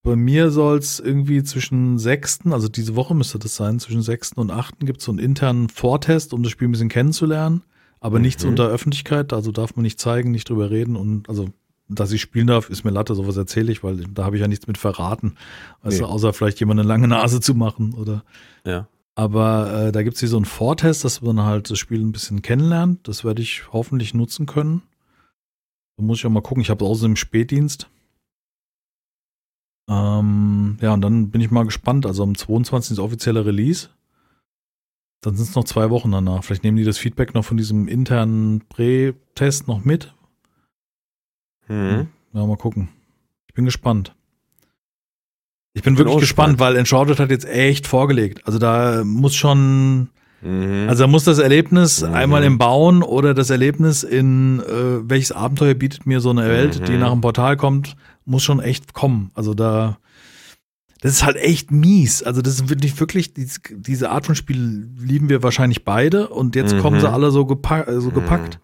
bei mir soll es irgendwie zwischen 6., also diese Woche müsste das sein, zwischen 6. und 8. gibt es so einen internen Vortest, um das Spiel ein bisschen kennenzulernen. Aber nichts
Mhm.
unter Öffentlichkeit, also darf man nicht zeigen, nicht drüber reden und also dass ich spielen darf, ist mir Latte, sowas erzähle ich, weil da habe ich ja nichts mit verraten. Weißt
Nee.
du, außer vielleicht jemand eine lange Nase zu machen oder.
Ja.
Aber äh, da gibt es hier so einen Vortest, dass man halt das Spiel ein bisschen kennenlernt. Das werde ich hoffentlich nutzen können. Da muss ich auch mal gucken. Ich habe es außerdem im Spätdienst. Ähm, ja, und dann bin ich mal gespannt. Also am 22. ist offizielle Release. Dann sind es noch zwei Wochen danach. Vielleicht nehmen die das Feedback noch von diesem internen Prä-Test noch mit.
Mhm.
Ja, mal gucken. Ich bin gespannt. Ich bin
bin
wirklich gespannt,
gespannt.
weil Uncharted hat jetzt echt vorgelegt. Also da muss schon,
Mhm.
also da muss das Erlebnis
Mhm.
einmal im Bauen oder das Erlebnis in äh, welches Abenteuer bietet mir so eine Welt, die
Mhm.
nach dem Portal kommt, muss schon echt kommen. Also da, das ist halt echt mies. Also das ist wirklich, wirklich, dies- diese Art von Spiel lieben wir wahrscheinlich beide und jetzt
Mhm.
kommen sie alle so, gepa äh, so
Mhm.
gepackt.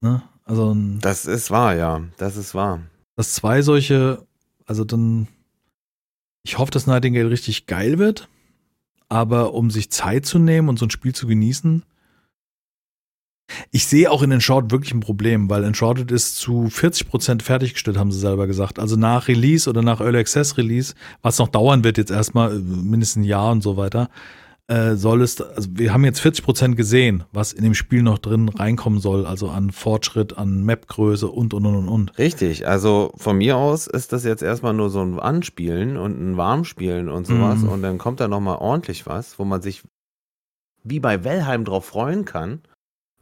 Ne? Also
Das ist wahr, ja. Das ist wahr.
dass zwei solche, also dann, ich hoffe, dass Nightingale richtig geil wird, aber um sich Zeit zu nehmen und so ein Spiel zu genießen, ich sehe auch in Enshrouded wirklich ein Problem, weil Enshrouded ist zu 40% fertiggestellt, haben sie selber gesagt. Also nach Release oder nach Early Access Release, was noch dauern wird jetzt erstmal, äh, mindestens ein Jahr und so weiter, äh, soll es, also wir haben jetzt 40% gesehen, was in dem Spiel noch drin reinkommen soll, also an Fortschritt, an Mapgröße und, und, und, und, und.
Richtig, also von mir aus ist das jetzt erstmal nur so ein Anspielen und ein Warmspielen und sowas
Mhm.
und dann kommt da nochmal ordentlich was, wo man sich wie bei Wellheim drauf freuen kann.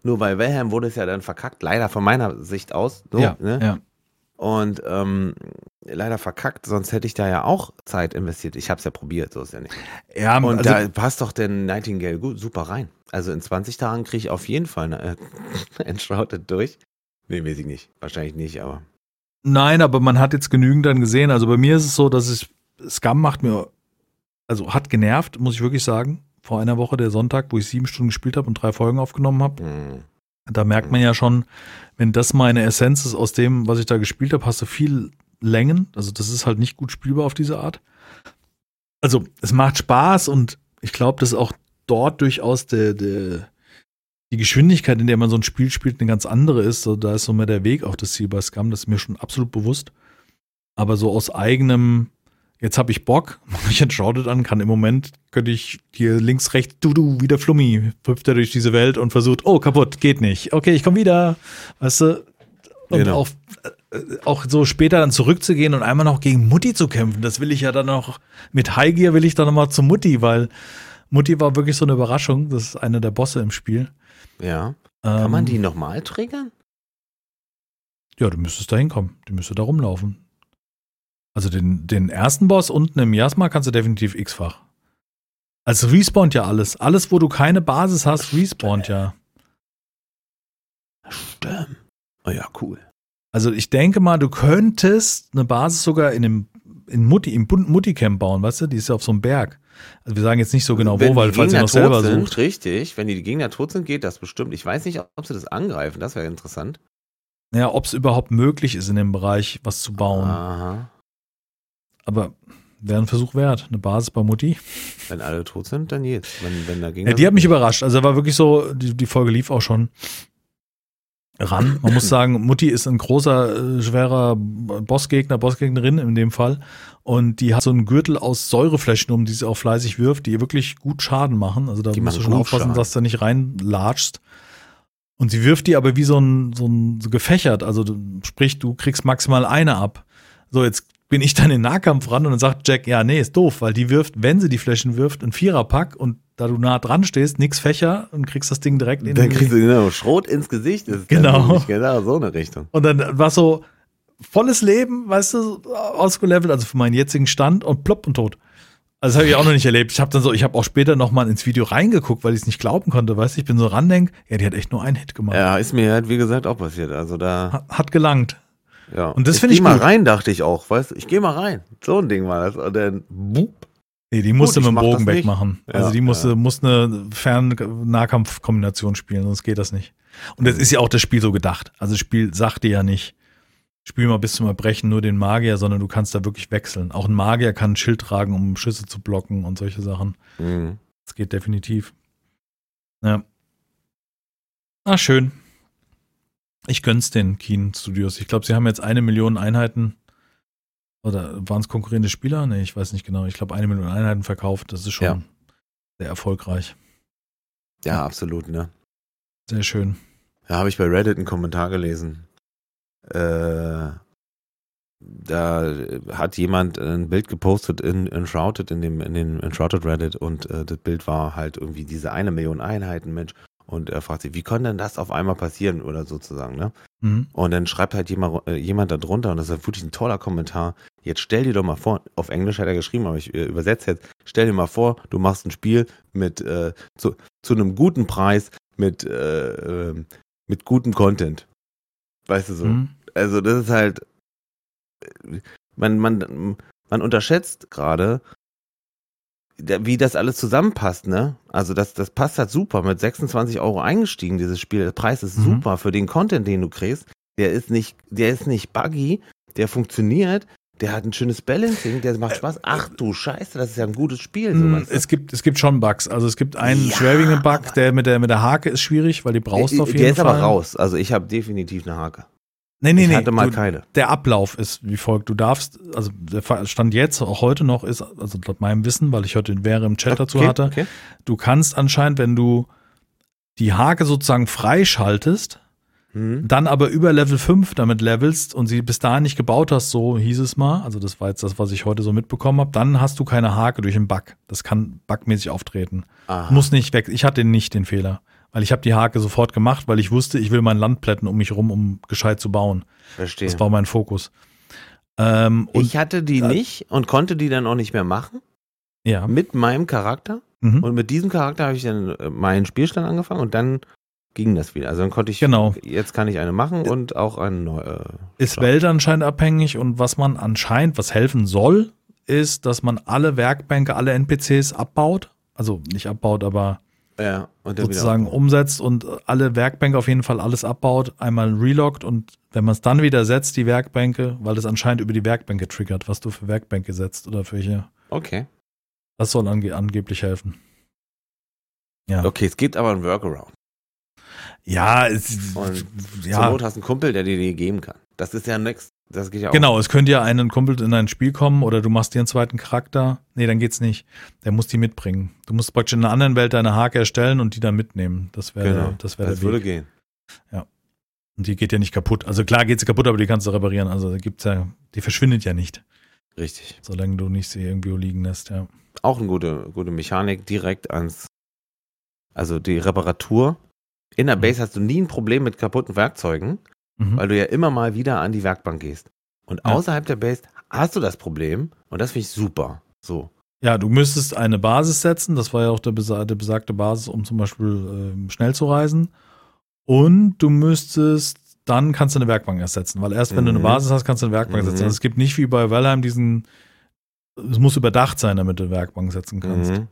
Nur bei Wellheim wurde es ja dann verkackt, leider von meiner Sicht aus. So,
ja,
ne?
ja.
Und ähm, leider verkackt, sonst hätte ich da ja auch Zeit investiert. Ich habe es ja probiert, so ist ja nicht.
Ja,
Und
also,
da passt doch der Nightingale gut, super rein. Also in 20 Tagen kriege ich auf jeden Fall eine, äh, Enshrouded durch. Nee, weiß ich nicht. Wahrscheinlich nicht, aber.
Nein, aber man hat jetzt genügend dann gesehen. Also bei mir ist es so, dass es Scum macht mir, also hat genervt, muss ich wirklich sagen. Vor einer Woche, der Sonntag, wo ich sieben Stunden gespielt habe und drei Folgen aufgenommen habe.
Hm.
Da merkt man ja schon, wenn das meine Essenz ist aus dem, was ich da gespielt habe, hast du viel Längen. Also das ist halt nicht gut spielbar auf diese Art. Also es macht Spaß und ich glaube, dass auch dort durchaus der, der, die Geschwindigkeit, in der man so ein Spiel spielt, eine ganz andere ist. So, da ist so mehr der Weg auf das Ziel bei Scum, das ist mir schon absolut bewusst. Aber so aus eigenem, jetzt habe ich Bock, mach ich Enshrouded an, kann im Moment, könnte ich hier links, rechts, du, du, wie der Flummi, hüpft er durch diese Welt und versucht, oh, kaputt, geht nicht. Okay, ich komme wieder. Weißt du? Und
Genau.
auch, äh, auch so später dann zurückzugehen und einmal noch gegen Mutti zu kämpfen, das will ich ja dann noch, mit Highgear will ich dann nochmal zu Mutti, weil Mutti war wirklich so eine Überraschung. Das ist einer der Bosse im Spiel.
Ja. Kann
Ähm,
man die nochmal triggern?
Ja, du müsstest da hinkommen. Die müsste da rumlaufen. Also den, den ersten Boss unten im Miasma kannst du definitiv x-fach. Also respawnt ja alles. Alles, wo du keine Basis hast, respawnt ja.
Stimmt. Oh ja, cool.
Also ich denke mal, du könntest eine Basis sogar in dem in Mutti, im Bund- Mutti-Camp bauen, weißt du? Die ist ja auf so einem Berg. Also wir sagen jetzt nicht so genau
Wenn
wo, weil falls ihr noch selber
sind,
sucht.
Richtig, wenn die Gegner tot sind, geht das bestimmt. Ich weiß nicht, ob sie das angreifen, das wäre interessant.
Ja, ob es überhaupt möglich ist, in dem Bereich was zu bauen.
Aha.
Aber wäre ein Versuch wert. Eine Basis bei Mutti.
Wenn alle tot sind, dann geht's. Wenn, wenn da Gegner
Ja, die hat mich überrascht. Also war wirklich so, die, die Folge lief auch schon ran. Man muss sagen, Mutti ist ein großer, äh, schwerer Bossgegner, Bossgegnerin in dem Fall. Und die hat so einen Gürtel aus Säureflächen um, die sie auch fleißig wirft, die ihr wirklich gut Schaden machen. Also da
Die
musst du schon aufpassen,
Schaden.
dass du nicht reinlatschst. Und sie wirft die aber wie so ein, so ein so gefächert. Also sprich, du kriegst maximal eine ab. So, jetzt bin ich dann in Nahkampf ran und dann sagt Jack, ja, nee, ist doof, weil die wirft, wenn sie die Flächen wirft, ein Viererpack und da du nah dran stehst, nix Fächer und kriegst das Ding direkt in
Dann kriegst du genau Schrot ins Gesicht. Ist
Genau.
Genau, so eine Richtung.
Und dann war so volles Leben, weißt du, ausgelevelt, also für meinen jetzigen Stand und plopp und tot. Also das habe ich auch noch nicht erlebt. Ich habe dann so, ich habe auch später noch mal ins Video reingeguckt, weil ich es nicht glauben konnte, weißt du, ich bin so randenk, ja, die hat echt nur einen Hit gemacht.
Ja, ist mir halt, wie gesagt, auch passiert. Also da,
Hat, hat gelangt.
Ja.
Und das
ich
finde ich
geh mal
gut.
rein, dachte ich auch, weißt du, ich gehe mal rein. So ein Ding war das. Und dann, boop.
Nee, die musste
Gut,
mit dem Bogen wegmachen.
Ja,
also die musste,
ja.
musste eine Fern-Nahkampf-Kombination spielen, sonst geht das nicht. Und das ist ja auch das Spiel so gedacht. Also das Spiel sagt dir ja nicht, spiel mal bis zum Erbrechen nur den Magier, sondern du kannst da wirklich wechseln. Auch ein Magier kann ein Schild tragen, um Schüsse zu blocken und solche Sachen.
Mhm.
Das geht definitiv. Ja. Ah, schön. Ich gönn's den Keen Studios. Ich glaube, sie haben jetzt eine Million Einheiten. Oder waren es konkurrierende Spieler? Nee, ich weiß nicht genau. Ich glaube, eine Million Einheiten verkauft. Das ist schon
Ja.
sehr erfolgreich.
Ja, absolut, ne?
Sehr schön.
Da habe ich bei Reddit einen Kommentar gelesen. Äh, da hat jemand ein Bild gepostet in Enshrouded, in dem, in dem Enshrouded Reddit und äh, das Bild war halt irgendwie diese eine Million Einheiten, Mensch. Und er fragt sich, wie konnte denn das auf einmal passieren oder sozusagen, ne?
Mhm.
Und dann schreibt halt jemand, äh, jemand da drunter, und das ist wirklich ein toller Kommentar. Jetzt stell dir doch mal vor, auf Englisch hat er geschrieben, aber ich äh, übersetze jetzt, stell dir mal vor, du machst ein Spiel mit äh, zu, zu einem guten Preis, mit, äh, äh, mit gutem Content. Weißt du so?
Mhm.
Also das ist halt, man, man, man unterschätzt gerade, wie das alles zusammenpasst, ne? Also das, das passt halt super. Mit 26 Euro eingestiegen, dieses Spiel. Der Preis ist
Mhm.
super für den Content, den du kriegst. Der ist nicht, der ist nicht buggy, der funktioniert, der hat ein schönes Balancing, der macht Spaß. Ach du Scheiße, das ist ja ein gutes Spiel.
Mm,
weißt du?
Es gibt, es gibt schon Bugs. Also es gibt einen
Ja,
schwerwiegenden Bug, der mit der mit der Hake ist schwierig, weil die brauchst du auf
der
jeden
ist
Fall.
aber raus. Also ich habe definitiv eine Hake.
Nee, nee,
ich
nee.
hatte mal
du,
keine.
der Ablauf ist wie folgt. Du darfst, also der Stand jetzt, auch heute noch ist, also laut meinem Wissen, weil ich heute wäre im Chat dazu
Okay,
hatte,
Okay.
du kannst anscheinend, wenn du die Hake sozusagen freischaltest,
Hm.
dann aber über Level 5 damit levelst und sie bis dahin nicht gebaut hast, so hieß es mal, also das war jetzt das, was ich heute so mitbekommen habe, dann hast du keine Hake durch einen Bug. Das kann bugmäßig auftreten.
Aha.
Muss nicht weg. Ich hatte nicht den Fehler. Weil ich habe die Hake sofort gemacht, weil ich wusste, ich will mein Land plätten um mich rum, um gescheit zu bauen.
Verstehe.
Das war mein Fokus. Ähm,
ich hatte die
da-
nicht und konnte die dann auch nicht mehr machen
ja.
mit meinem Charakter.
Mhm.
Und mit diesem Charakter habe ich dann äh, meinen Spielstand angefangen und dann ging das wieder. Also dann konnte ich,
Genau.
jetzt kann ich eine machen und auch eine neue. Äh,
ist. Welt anscheinend abhängig und was man anscheinend, was helfen soll, ist, dass man alle Werkbänke, alle NPCs abbaut. Also nicht abbaut, aber
ja, und
sozusagen umsetzt und alle Werkbänke auf jeden Fall alles abbaut, einmal reloggt und wenn man es dann wieder setzt, die Werkbänke, weil das anscheinend über die Werkbänke triggert, was du für Werkbänke setzt oder für welche,
Okay.
das soll ange angeblich helfen. Ja.
Okay, es gibt aber einen Workaround.
Ja, es,
Und Zur
ja
Not hast du einen Kumpel, der dir die geben kann. Das ist ja nix. Das geht ja auch.
genau, es könnte ja ein Kumpel in ein Spiel kommen oder du machst dir einen zweiten Charakter. Nee, dann geht's nicht. Der muss die mitbringen. Du musst praktisch in einer anderen Welt deine Hake erstellen und die dann mitnehmen. Das wäre
Genau.
das wäre
Das
der
würde
Weg.
gehen.
Und die geht ja nicht kaputt. Also klar geht sie kaputt, aber die kannst du reparieren. Also da gibt's ja, die verschwindet ja nicht,
Richtig.
solange du nicht sie irgendwo liegen lässt, ja.
Auch eine gute, gute Mechanik direkt ans. Also die Reparatur. In der
Mhm.
Base hast du nie ein Problem mit kaputten Werkzeugen.
Mhm.
weil du ja immer mal wieder an die Werkbank gehst. Und
Ja.
außerhalb der Base hast du das Problem und das finde ich super. So.
Ja, du müsstest eine Basis setzen. Das war ja auch der, besa der besagte Basis, um zum Beispiel ähm, schnell zu reisen. Und du müsstest, dann kannst du eine Werkbank ersetzen, weil erst wenn du eine
Mhm.
Basis hast, kannst du eine Werkbank
Mhm.
setzen. Also es gibt nicht wie bei Valheim diesen, es muss überdacht sein, damit du eine Werkbank setzen kannst.
Mhm.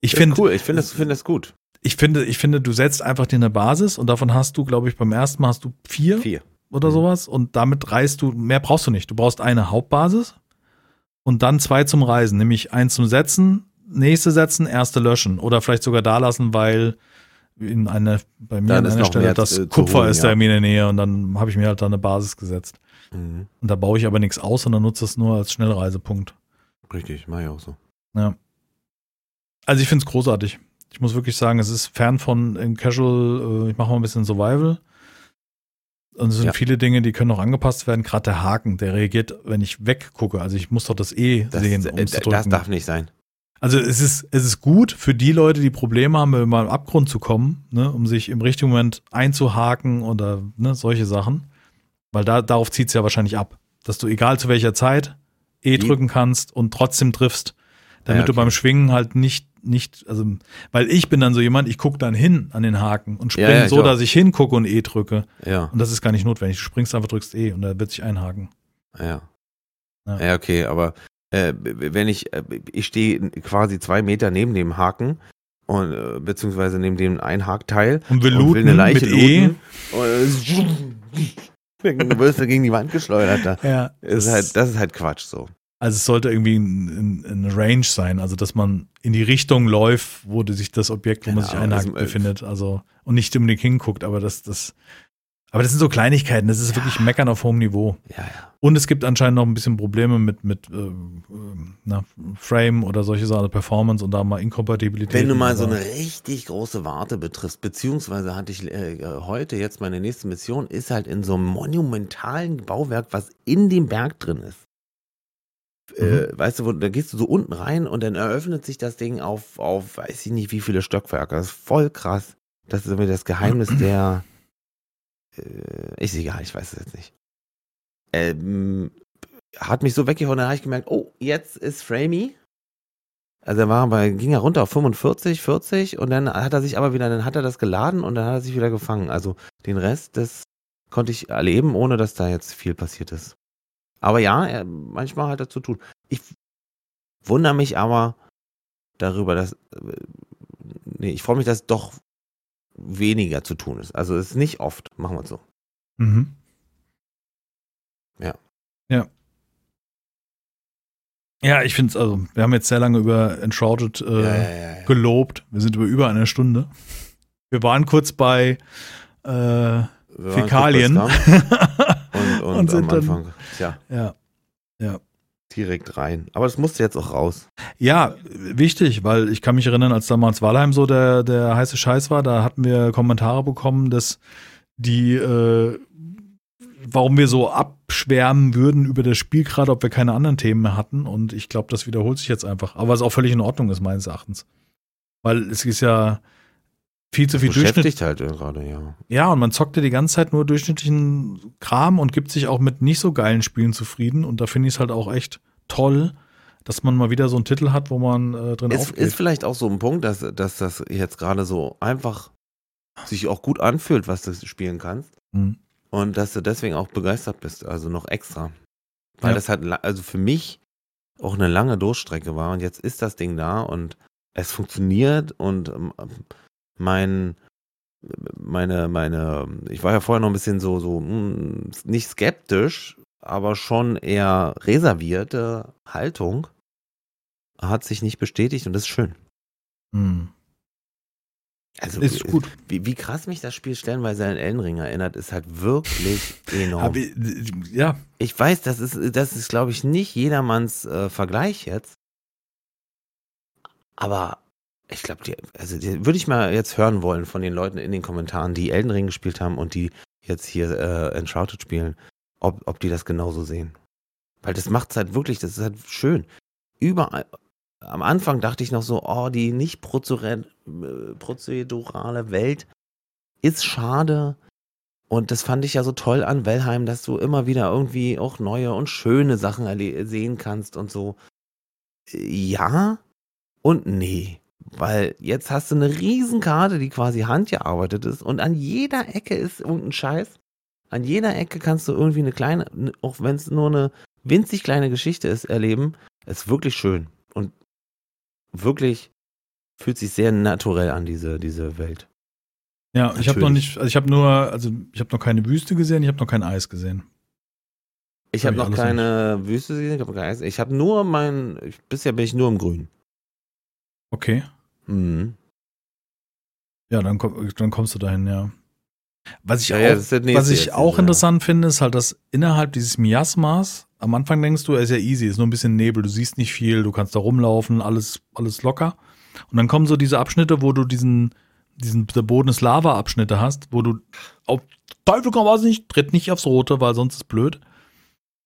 Ich finde,
cool, ich finde das, finde das gut.
Ich finde, ich finde, du setzt einfach dir eine Basis und davon hast du, glaube ich, beim ersten Mal hast du vier,
Vier.
oder
Mhm.
sowas und damit reist du, mehr brauchst du nicht. Du brauchst eine Hauptbasis und dann zwei zum Reisen, nämlich eins zum Setzen, nächste setzen, erste löschen oder vielleicht sogar da lassen, weil in einer, bei mir
Dann
an einer Stelle das
zu
Kupfer
holen,
ist
ja.
da in der Nähe und dann habe ich mir halt da eine Basis gesetzt.
Mhm.
Und da baue ich aber nichts aus, sondern nutze es nur als Schnellreisepunkt.
Richtig, mach ich auch so.
Ja. Also ich finde es großartig. Ich muss wirklich sagen, es ist fern von in Casual, äh, ich mache mal ein bisschen Survival. Und es sind
Ja.
viele Dinge, die können noch angepasst werden. Gerade der Haken, der reagiert, wenn ich weggucke. Also ich muss doch das E
Das,
sehen,
äh,
um zu
das darf nicht sein.
Also es ist, es ist gut für die Leute, die Probleme haben, mal im Abgrund zu kommen, ne, um sich im richtigen Moment einzuhaken oder ne, solche Sachen. Weil da, darauf zieht es ja wahrscheinlich ab. Dass du egal zu welcher Zeit E
Wie?
drücken kannst und trotzdem triffst. Damit
Ja,
du
okay.
beim Schwingen halt nicht, nicht, also, weil ich bin dann so jemand, ich gucke dann hin an den Haken und springe
Ja, ja,
so, dass ich hingucke und E drücke.
Ja,
Und das ist gar nicht notwendig. Du springst einfach, drückst E und da wird sich einhaken.
ja.
Ja.
Ja, okay, aber äh, wenn ich, äh, ich stehe quasi zwei Meter neben dem Haken und äh, beziehungsweise neben dem Einhakteil
Und wir
und will
looten
eine Leiche
mit E.
looten und du wirst du gegen die Wand geschleudert da.
Ja,
Ist halt, das ist halt Quatsch so.
Also es sollte irgendwie ein, ein, ein Range sein, also dass man in die Richtung läuft, wo sich das Objekt, wo man
Genau,
sich einhakt,
also, äh,
befindet. Also und nicht unbedingt hinguckt, aber das, das Aber das sind so Kleinigkeiten, das ist ja. wirklich Meckern auf hohem Niveau.
Ja, ja.
Und es gibt anscheinend noch ein bisschen Probleme mit, mit äh, na, Frame oder solche Sachen, Performance und da mal Inkompatibilität.
Wenn du mal so eine richtig große Warte betriffst, beziehungsweise hatte ich äh, heute jetzt meine nächste Mission, ist halt in so einem monumentalen Bauwerk, was in dem Berg drin ist. Äh, mhm. Äh, weißt du, wo, da gehst du so unten rein und dann eröffnet sich das Ding auf, auf weiß ich nicht wie viele Stockwerke. Das ist voll krass. Das ist irgendwie das Geheimnis der äh, ist egal, ich weiß es jetzt nicht. Ähm, hat mich so weggehauen, dann habe ich gemerkt, oh, jetzt ist Framey. Also er war bei, ging er runter auf 45, 40 und dann hat er sich aber wieder, dann hat er das geladen und dann hat er sich wieder gefangen. Also den Rest, das konnte ich erleben, ohne dass da jetzt viel passiert ist. Aber ja, er, manchmal hat er zu tun. Ich wundere mich aber darüber, dass, äh, nee, ich freue mich, dass doch weniger zu tun ist. Also es ist nicht oft, machen wir es so.
Mhm.
Ja.
Ja. Ja, ich finde es, also, wir haben jetzt sehr lange über Enshrouded äh, ja, ja, ja, gelobt. Wir sind über über eine Stunde. Wir waren kurz bei äh, Fäkalien.
und, und, und sind am Anfang. Dann,
Tja. Ja. Ja
direkt rein. Aber das musste jetzt auch raus.
Ja, wichtig, weil ich kann mich erinnern, als damals Walheim so der, der heiße Scheiß war, da hatten wir Kommentare bekommen, dass die, äh, warum wir so abschwärmen würden über das Spiel, gerade ob wir keine anderen Themen mehr hatten. Und ich glaube, das wiederholt sich jetzt einfach. Aber was auch völlig in Ordnung ist, meines Erachtens. Weil es ist ja viel zu viel
Durchschnitt. halt gerade, ja.
Ja, und man zockte die ganze Zeit nur durchschnittlichen Kram und gibt sich auch mit nicht so geilen Spielen zufrieden. Und da finde ich es halt auch echt toll, dass man mal wieder so einen Titel hat, wo man äh, drin
ist,
aufgeht.
Ist vielleicht auch so ein Punkt, dass, dass das jetzt gerade so einfach sich auch gut anfühlt, was du spielen kannst. Mhm. Und dass du deswegen auch begeistert bist, also noch extra. Weil ja. das halt, also für mich auch eine lange Durchstrecke war und jetzt ist das Ding da und es funktioniert und ähm, mein, meine, meine, ich war ja vorher noch ein bisschen so, so, mh, hm, nicht skeptisch, aber schon eher reservierte Haltung hat sich nicht bestätigt und das ist schön.
Hm.
Also ist gut. Wie, wie, krass mich das Spiel stellenweise an Elden Ring erinnert, ist halt wirklich enorm.
ja.
Ich weiß, das ist, das ist, glaube ich, nicht jedermanns äh, Vergleich jetzt. Aber ich glaube, also die würde ich mal jetzt hören wollen von den Leuten in den Kommentaren, die Elden Ring gespielt haben und die jetzt hier äh, Enshrouded spielen, ob, ob die das genauso sehen. Weil das macht es halt wirklich, das ist halt schön. Überall, am Anfang dachte ich noch so, oh, die nicht prozedurale Welt ist schade. Und das fand ich ja so toll an Wellheim, dass du immer wieder irgendwie auch neue und schöne Sachen sehen kannst und so. Ja und nee. Weil jetzt hast du eine Riesenkarte, die quasi handgearbeitet ist und an jeder Ecke ist irgendein Scheiß. An jeder Ecke kannst du irgendwie eine kleine, auch wenn es nur eine winzig kleine Geschichte ist, erleben. Ist wirklich schön und wirklich fühlt sich sehr naturell an, diese, diese Welt.
Ja, Natürlich. ich habe noch nicht, also ich habe nur, also ich habe noch keine Wüste gesehen, ich habe noch kein Eis gesehen.
Ich habe hab noch keine nicht. Wüste gesehen, ich habe kein Eis. Ich habe nur mein, bisher bin ich nur im Grün.
Okay.
Mhm.
Ja, dann, komm, dann kommst du dahin, ja. Was ich ja, auch, ja, was ich auch interessant ja. finde, ist halt, dass innerhalb dieses Miasmas, am Anfang denkst du, er ist ja easy, ist nur ein bisschen Nebel, du siehst nicht viel, du kannst da rumlaufen, alles, alles locker. Und dann kommen so diese Abschnitte, wo du diesen, diesen, der Boden ist Lava-Abschnitte hast, wo du auf Teufel komm was nicht, tritt nicht aufs Rote, weil sonst ist blöd.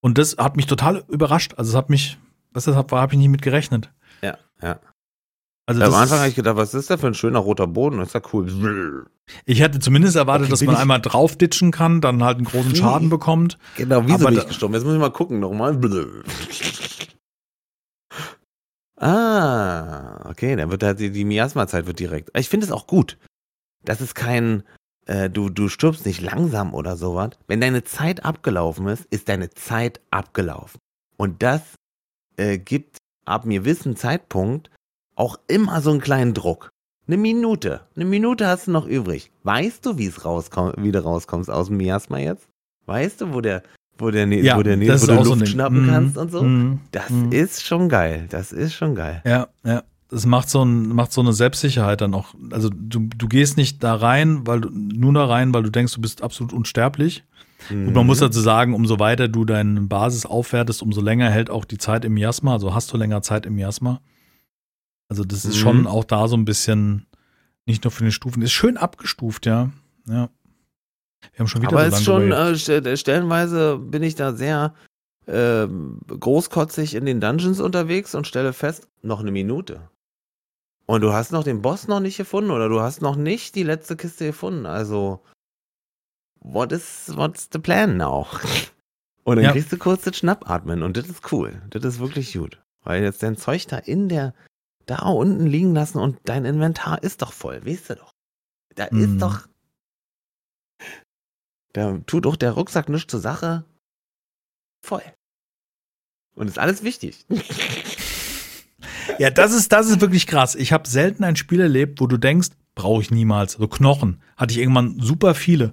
Und das hat mich total überrascht. Also es hat mich, was das habe hab ich nicht mit gerechnet.
Ja, ja. Also Am Anfang habe ich gedacht, was ist da für ein schöner roter Boden? Das ist ja cool.
Ich hätte zumindest erwartet, okay, dass man einmal draufditschen kann, dann halt einen großen Schaden bekommt.
Genau, wieso bin ich gestorben? Jetzt muss ich mal gucken nochmal. Ah, okay, dann wird halt die, die Miasma-Zeit wird direkt. Ich finde es auch gut. Das ist kein, äh, du, du stirbst nicht langsam oder sowas. Wenn deine Zeit abgelaufen ist, ist deine Zeit abgelaufen. Und das äh, gibt ab mir gewissen Zeitpunkt auch immer so einen kleinen Druck. Eine Minute. Eine Minute hast du noch übrig. Weißt du, wie es rauskommt, wie du rauskommst aus dem Miasma jetzt? Weißt du, wo der, wo der,
ja,
wo der,
wo
du Luft
so
schnappen
mm,
kannst und so?
Mm,
das mm. ist schon geil. Das ist schon geil.
Ja, ja. es macht so, ein, macht so eine Selbstsicherheit dann auch. Also du, du gehst nicht da rein, weil du nur da rein, weil du denkst, du bist absolut unsterblich. Mhm. Und man muss dazu sagen, umso weiter du deine Basis aufwertest, umso länger hält auch die Zeit im Miasma, also hast du länger Zeit im Miasma. Also das ist mhm. schon auch da so ein bisschen, nicht nur für den Stufen, ist schön abgestuft, ja. Ja.
Wir haben schon wieder Aber so ist schon, äh, stellenweise bin ich da sehr äh, großkotzig in den Dungeons unterwegs und stelle fest, noch eine Minute. Und du hast noch den Boss noch nicht gefunden oder du hast noch nicht die letzte Kiste gefunden. Also, what is, what's the plan now? Und dann ja. kriegst du kurz das Schnappatmen und das ist cool. Das ist wirklich gut. Weil jetzt dein Zeug da in der, da unten liegen lassen und dein Inventar ist doch voll, weißt du doch. Da mm. ist mhm. doch, da tut doch der Rucksack nichts zur Sache. Voll. Und ist alles wichtig.
Ja, das ist, das ist wirklich krass. Ich habe selten ein Spiel erlebt, wo du denkst, brauche ich niemals. So Knochen hatte ich irgendwann super viele.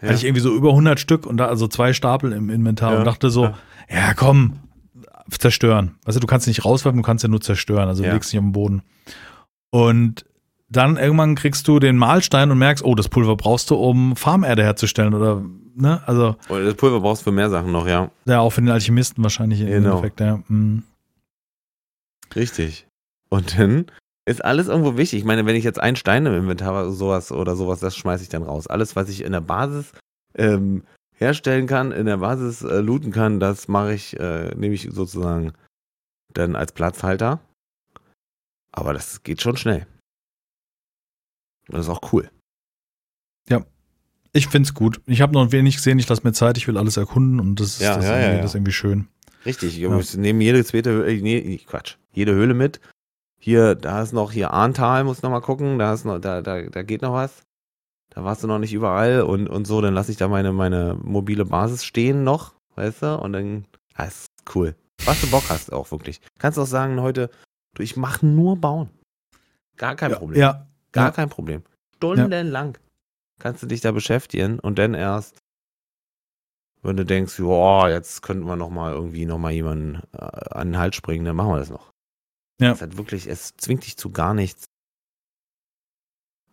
Ja. Hatte ich irgendwie so über 100 Stück und da also zwei Stapel im Inventar ja. und dachte so, ja. ja. komm, zerstören. Weißt du, du kannst nicht rauswerfen, du kannst ja nur zerstören. Also du legst nicht auf den Boden. Und dann irgendwann kriegst du den Mahlstein und merkst, oh, das Pulver brauchst du, um Farmerde herzustellen oder, ne, also.
Oder das Pulver brauchst du für mehr Sachen noch, ja.
Ja, auch für den Alchemisten wahrscheinlich im genau. Endeffekt, ja. Mhm.
Richtig. Und dann ist alles irgendwo wichtig. Ich meine, wenn ich jetzt einen Stein im Inventar habe, sowas oder sowas, das schmeiße ich dann raus. Alles, was ich in der Basis ähm, herstellen kann, in der Basis äh, looten kann, das mache ich, äh, nehme ich sozusagen dann als Platzhalter. Aber das geht schon schnell. Das ist auch cool.
Ja. Ich finde es gut. Ich habe noch wenig gesehen, ich lasse mir Zeit, ich will alles erkunden und das,
ja,
das,
ja,
irgendwie,
ja,
das ist irgendwie schön.
Richtig, ja. wir nehmen jede zweite, äh, nee, Quatsch, jede Höhle mit. Hier, da ist noch hier Arntal, muss noch mal gucken, da ist noch, da, da, da geht noch was. Da warst du noch nicht überall und, und so, dann lasse ich da meine, meine mobile Basis stehen noch, weißt du, und dann, das ist cool. Was du Bock hast auch wirklich. Kannst auch sagen heute, du, ich mache nur bauen. Gar kein
ja,
Problem.
Ja,
Gar ja. kein Problem. Stundenlang kannst du dich da beschäftigen und dann erst, wenn du denkst, ja, jetzt könnten wir noch mal irgendwie noch mal jemanden äh, an den Hals springen, dann machen wir das noch. Ja. Es hat wirklich, es zwingt dich zu gar nichts.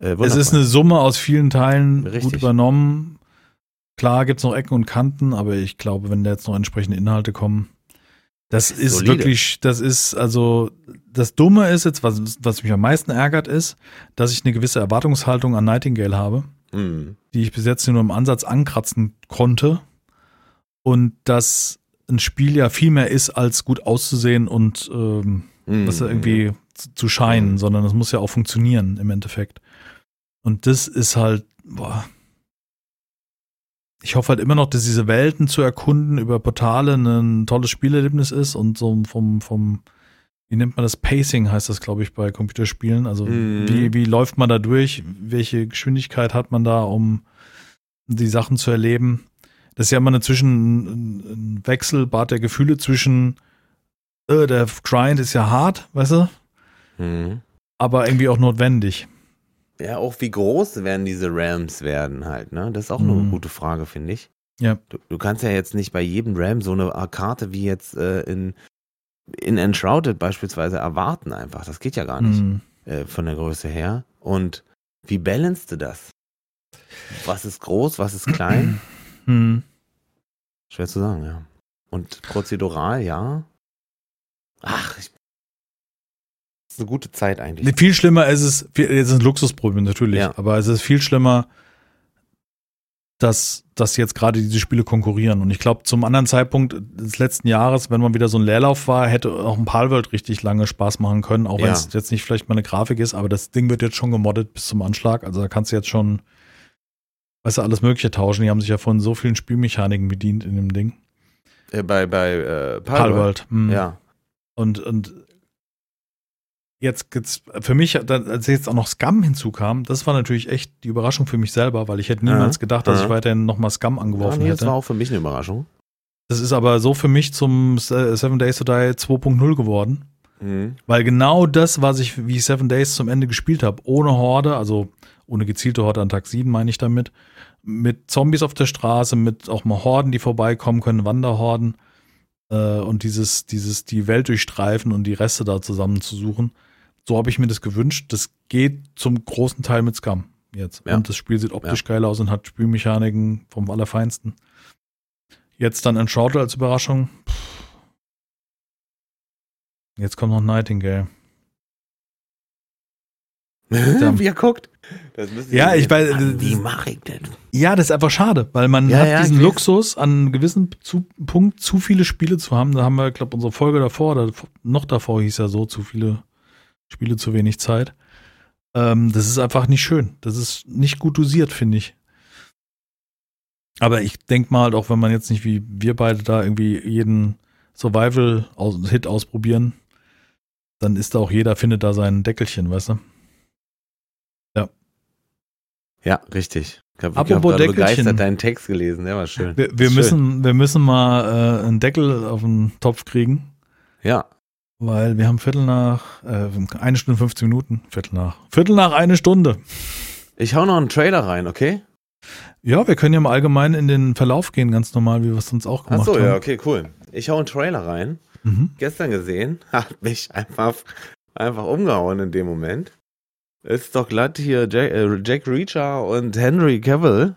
Äh, es ist eine Summe aus vielen Teilen Richtig. gut übernommen. Klar gibt es noch Ecken und Kanten, aber ich glaube, wenn da jetzt noch entsprechende Inhalte kommen, das ist Solide. wirklich, das ist also, das Dumme ist jetzt, was, was mich am meisten ärgert, ist, dass ich eine gewisse Erwartungshaltung an Nightingale habe, mhm. die ich bis jetzt nur im Ansatz ankratzen konnte. Und dass ein Spiel ja viel mehr ist, als gut auszusehen und ähm, mhm. was irgendwie zu, zu scheinen, mhm. sondern es muss ja auch funktionieren im Endeffekt. Und das ist halt, boah, ich hoffe halt immer noch, dass diese Welten zu erkunden über Portale ein tolles Spielerlebnis ist und so vom, vom, wie nennt man das? Pacing heißt das, glaube ich, bei Computerspielen. Also mhm. wie, wie läuft man da durch? Welche Geschwindigkeit hat man da, um die Sachen zu erleben? Das ist ja immer eine Zwischen, ein Wechselbad der Gefühle zwischen, äh, der Grind ist ja hart, weißt du? Mhm. Aber irgendwie auch notwendig.
Ja, auch wie groß werden diese Rams werden halt, ne? Das ist auch mhm. eine gute Frage, finde ich.
Ja.
Du, du, kannst ja jetzt nicht bei jedem Ram so eine Karte wie jetzt äh, in, in Enshrouded beispielsweise erwarten einfach. Das geht ja gar nicht mhm. äh, von der Größe her. Und wie balanced du das? Was ist groß, was ist klein? Mhm. Schwer zu sagen, ja. Und prozedural, ja. Ach, ich ist eine gute Zeit eigentlich.
Viel schlimmer ist es, es ist ein Luxusproblem natürlich, ja. aber es ist viel schlimmer, dass, dass jetzt gerade diese Spiele konkurrieren. Und ich glaube, zum anderen Zeitpunkt des letzten Jahres, wenn man wieder so ein Leerlauf war, hätte auch ein Palworld richtig lange Spaß machen können, auch wenn es jetzt nicht vielleicht mal eine Grafik ist, aber das Ding wird jetzt schon gemoddet bis zum Anschlag. Also da kannst du jetzt schon, weißt du, alles Mögliche tauschen. Die haben sich ja von so vielen Spielmechaniken bedient in dem Ding.
Äh, bei bei äh, Palworld.
Palworld.
Mhm. Ja.
Und, und Jetzt gibt's für mich, als jetzt auch noch Scum hinzukam, das war natürlich echt die Überraschung für mich selber, weil ich hätte niemals gedacht, dass ich weiterhin nochmal Scum angeworfen ja, nee, hätte. Das
war auch für mich eine Überraschung.
Das ist aber so für mich zum Seven Days to Die 2.0 geworden. Mhm. Weil genau das, was ich wie Seven Days zum Ende gespielt habe, ohne Horde, also ohne gezielte Horde an Tag 7 meine ich damit, mit Zombies auf der Straße, mit auch mal Horden, die vorbeikommen können, Wanderhorden äh, und dieses, dieses, die Welt durchstreifen und die Reste da zusammenzusuchen so habe ich mir das gewünscht. Das geht zum großen Teil mit Scum jetzt.
Ja.
Und das Spiel sieht optisch geil aus und hat Spielmechaniken vom Allerfeinsten. Jetzt dann Enshrouded als Überraschung. Jetzt kommt noch Nightingale.
Wie er guckt.
Ja, ich weiß-
Mann, Wie mache ich denn?
Ja, das ist einfach schade, weil man
Ja,
hat
ja,
diesen. Luxus, an einem gewissen zu, Punkt zu viele Spiele zu haben. Da haben wir, glaube unsere Folge davor oder noch davor hieß ja so, zu viele Spiele, zu wenig Zeit. Ähm, das ist einfach nicht schön. Das ist nicht gut dosiert, finde ich. Aber ich denke mal, auch wenn man jetzt nicht wie wir beide da irgendwie jeden Survival-Hit ausprobieren, dann ist da auch jeder, findet da sein Deckelchen, weißt du?
Ja, richtig. Ich habe hab
Apropos
gerade begeistert deinen Text gelesen. Der war schön.
Wir, wir,
Schön.
müssen, wir müssen mal äh, einen Deckel auf den Topf kriegen,
Ja,
weil wir haben Viertel nach, äh, eine Stunde 15 Minuten, Viertel nach, Viertel nach eine Stunde.
ich hau noch einen Trailer rein, okay?
Ja, wir können ja im Allgemeinen in den Verlauf gehen, ganz normal, wie wir es sonst auch gemacht
Achso,
haben.
ja, okay, cool. Ich hau einen Trailer rein.
Mhm.
Gestern gesehen, hat mich einfach, einfach umgehauen in dem Moment. Ist doch glatt hier Jack, äh, Jack Reacher und Henry Cavill.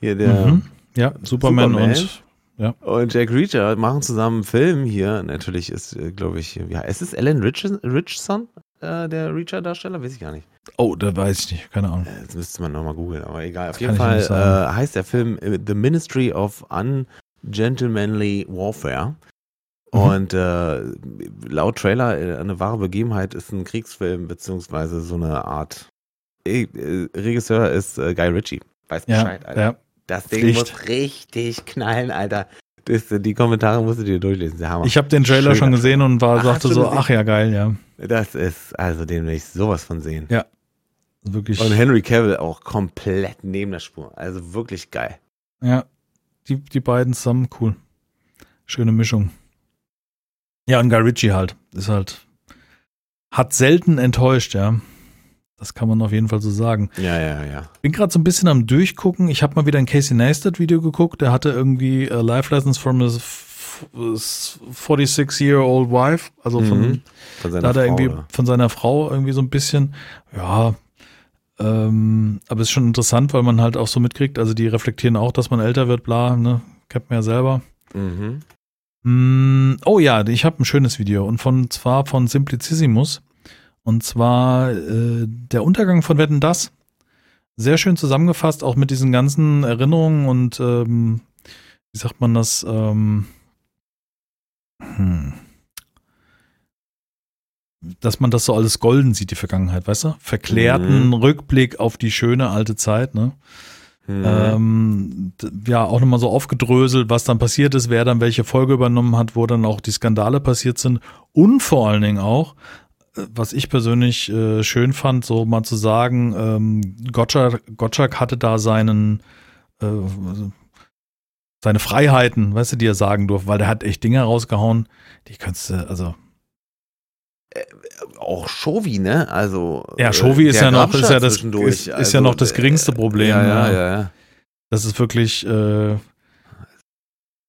Hier der.
Mhm. Ja, Superman,
Superman.
und
Und Jack Reacher machen zusammen einen Film hier. Natürlich ist, äh, glaube ich, ja, ist es Alan Rich Richson, äh, der Reacher-Darsteller? Weiß ich gar nicht.
oh, da weiß ich nicht, keine Ahnung.
Äh, Jetzt müsste man nochmal googeln, aber egal. Auf
Das
jeden Fall äh, heißt der Film äh, The Ministry of Ungentlemanly Warfare.
Mhm.
Und äh, laut Trailer, eine wahre Begebenheit ist ein Kriegsfilm, beziehungsweise so eine Art. Regisseur ist äh, Guy Ritchie. Weiß
Ja,
Bescheid, Alter.
ja,
Das Ding
Pflicht.
muss richtig knallen, Alter. Das, die Kommentare musst du dir durchlesen. Der Hammer.
ich habe den Trailer
Schöner
schon gesehen und war,
Ach,
sagte so,
gesehen?
ach ja, geil, ja.
das ist, also den will ich sowas von sehen.
Wirklich,
Und Henry Cavill auch komplett neben der Spur. Also wirklich geil.
ja, die, die beiden zusammen, cool. Schöne Mischung. Ja, und Guy Ritchie halt, ist halt, hat selten enttäuscht, ja. Das kann man auf jeden Fall so sagen.
Ja, ja, ja.
bin gerade so ein bisschen am Durchgucken. Ich habe mal wieder ein Casey Neistat Video geguckt. Der hatte irgendwie äh, Life Lessons from f- 46-year-old wife. Also von,
Mhm. Von
da
seiner
hat er
Frau,
irgendwie
oder?
von seiner Frau irgendwie so ein bisschen, ja, ähm, aber es ist schon interessant, weil man halt auch so mitkriegt, also die reflektieren auch, dass man älter wird, bla, ne, kennt man ja selber.
Mhm.
Mm, oh ja, ich habe ein schönes Video und von zwar von Simplicissimus und zwar äh, der Untergang von Wetten das. Sehr schön zusammengefasst, auch mit diesen ganzen Erinnerungen und ähm, wie sagt man das? Ähm, hm, dass man das so alles golden sieht, die Vergangenheit, weißt du? Verklärten
Mhm.
Rückblick auf die schöne alte Zeit, ne?
Mhm.
Ähm, ja, auch nochmal so aufgedröselt, was dann passiert ist, wer dann welche Folge übernommen hat, wo dann auch die Skandale passiert sind und vor allen Dingen auch, was ich persönlich äh, schön fand, so mal zu sagen, ähm, Gottschalk, Gottschalk hatte da seinen äh, seine Freiheiten, weißt du, die er sagen durfte, weil der hat echt Dinge rausgehauen, die kannst du, also
auch Shovi, ne? Also
Ja,
äh,
Shovi ist ja noch- ist ja das- ist- ist ja noch das
äh,
geringste Problem,
Ja, ja,
ja.
ja. ja.
das ist wirklich, äh,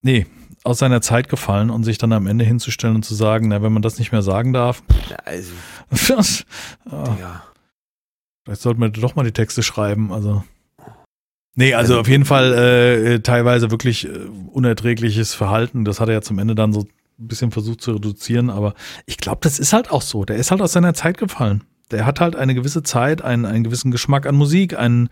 nee, aus seiner Zeit gefallen und sich dann am Ende hinzustellen und zu sagen, na, wenn man das nicht mehr sagen darf,
Also,
das,
ja.
vielleicht sollten wir doch mal die Texte schreiben, also. Nee, also auf jeden Fall äh, teilweise wirklich äh, unerträgliches Verhalten. Das hat er ja zum Ende dann so ein bisschen versucht zu reduzieren, aber ich glaube, das ist halt auch so. Der ist halt aus seiner Zeit gefallen. Der hat halt eine gewisse Zeit, einen, einen gewissen Geschmack an Musik, einen,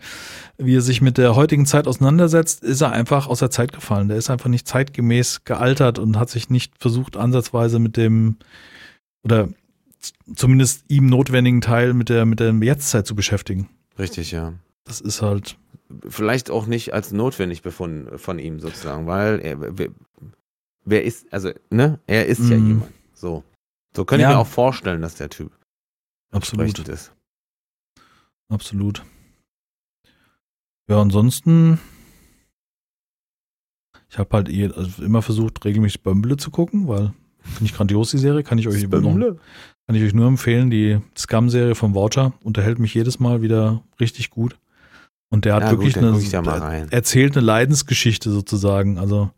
wie er sich mit der heutigen Zeit auseinandersetzt, ist er einfach aus der Zeit gefallen. Der ist einfach nicht zeitgemäß gealtert und hat sich nicht versucht, ansatzweise mit dem oder zumindest ihm notwendigen Teil mit der, mit der Jetztzeit zu beschäftigen.
Richtig, ja.
Das ist halt,
Vielleicht auch nicht als notwendig befunden von ihm sozusagen, weil er, wer, wer ist, also, ne? Er ist ja
Mhm.
jemand. So. So könnte
Ja.
ich mir auch vorstellen, dass der Typ
absolut.
ist.
Absolut. Ja, ansonsten, ich habe halt eh, also immer versucht, regelmäßig Bömble zu gucken, weil finde ich grandios, die Serie. Kann ich euch noch, kann ich euch nur empfehlen. Die Scum-Serie vom Voucher unterhält mich jedes Mal wieder richtig gut. Und der hat
Ja,
wirklich
gut,
eine, er- erzählt eine Leidensgeschichte sozusagen. Also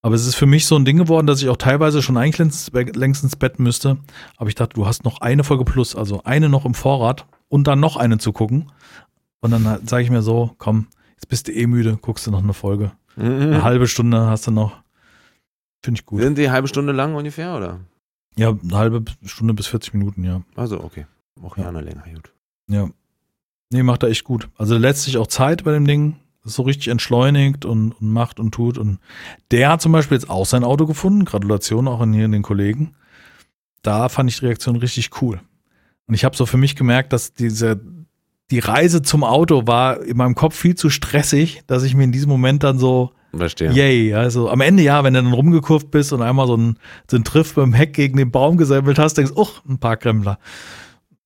Aber es ist für mich so ein Ding geworden, dass ich auch teilweise schon eigentlich längst, längst ins Bett müsste. Aber ich dachte, du hast noch eine Folge plus, also eine noch im Vorrat und dann noch eine zu gucken. Und dann sage ich mir so, komm, jetzt bist du eh müde, guckst du noch eine Folge. Eine halbe Stunde hast du noch. Finde ich gut.
Sind die eine halbe Stunde lang ungefähr, oder?
Ja, eine halbe Stunde bis 40 Minuten, ja.
Also, okay. Auch
Ja.
gerne länger, gut.
Ja. Nee, macht er echt gut. Also lässt sich auch Zeit bei dem Ding. So richtig entschleunigt und, und macht und tut. Und der hat zum Beispiel jetzt auch sein Auto gefunden. Gratulation auch an hier den Kollegen. Da fand ich die Reaktion richtig cool. Und ich habe so für mich gemerkt, dass diese, die Reise zum Auto war in meinem Kopf viel zu stressig, dass ich mir in diesem Moment dann so,
Verstehe.
yay, also am Ende ja, wenn du dann rumgekurvt bist und einmal so ein, so ein Triff beim Heck gegen den Baum gesammelt hast, denkst, oh, ein paar Kremler.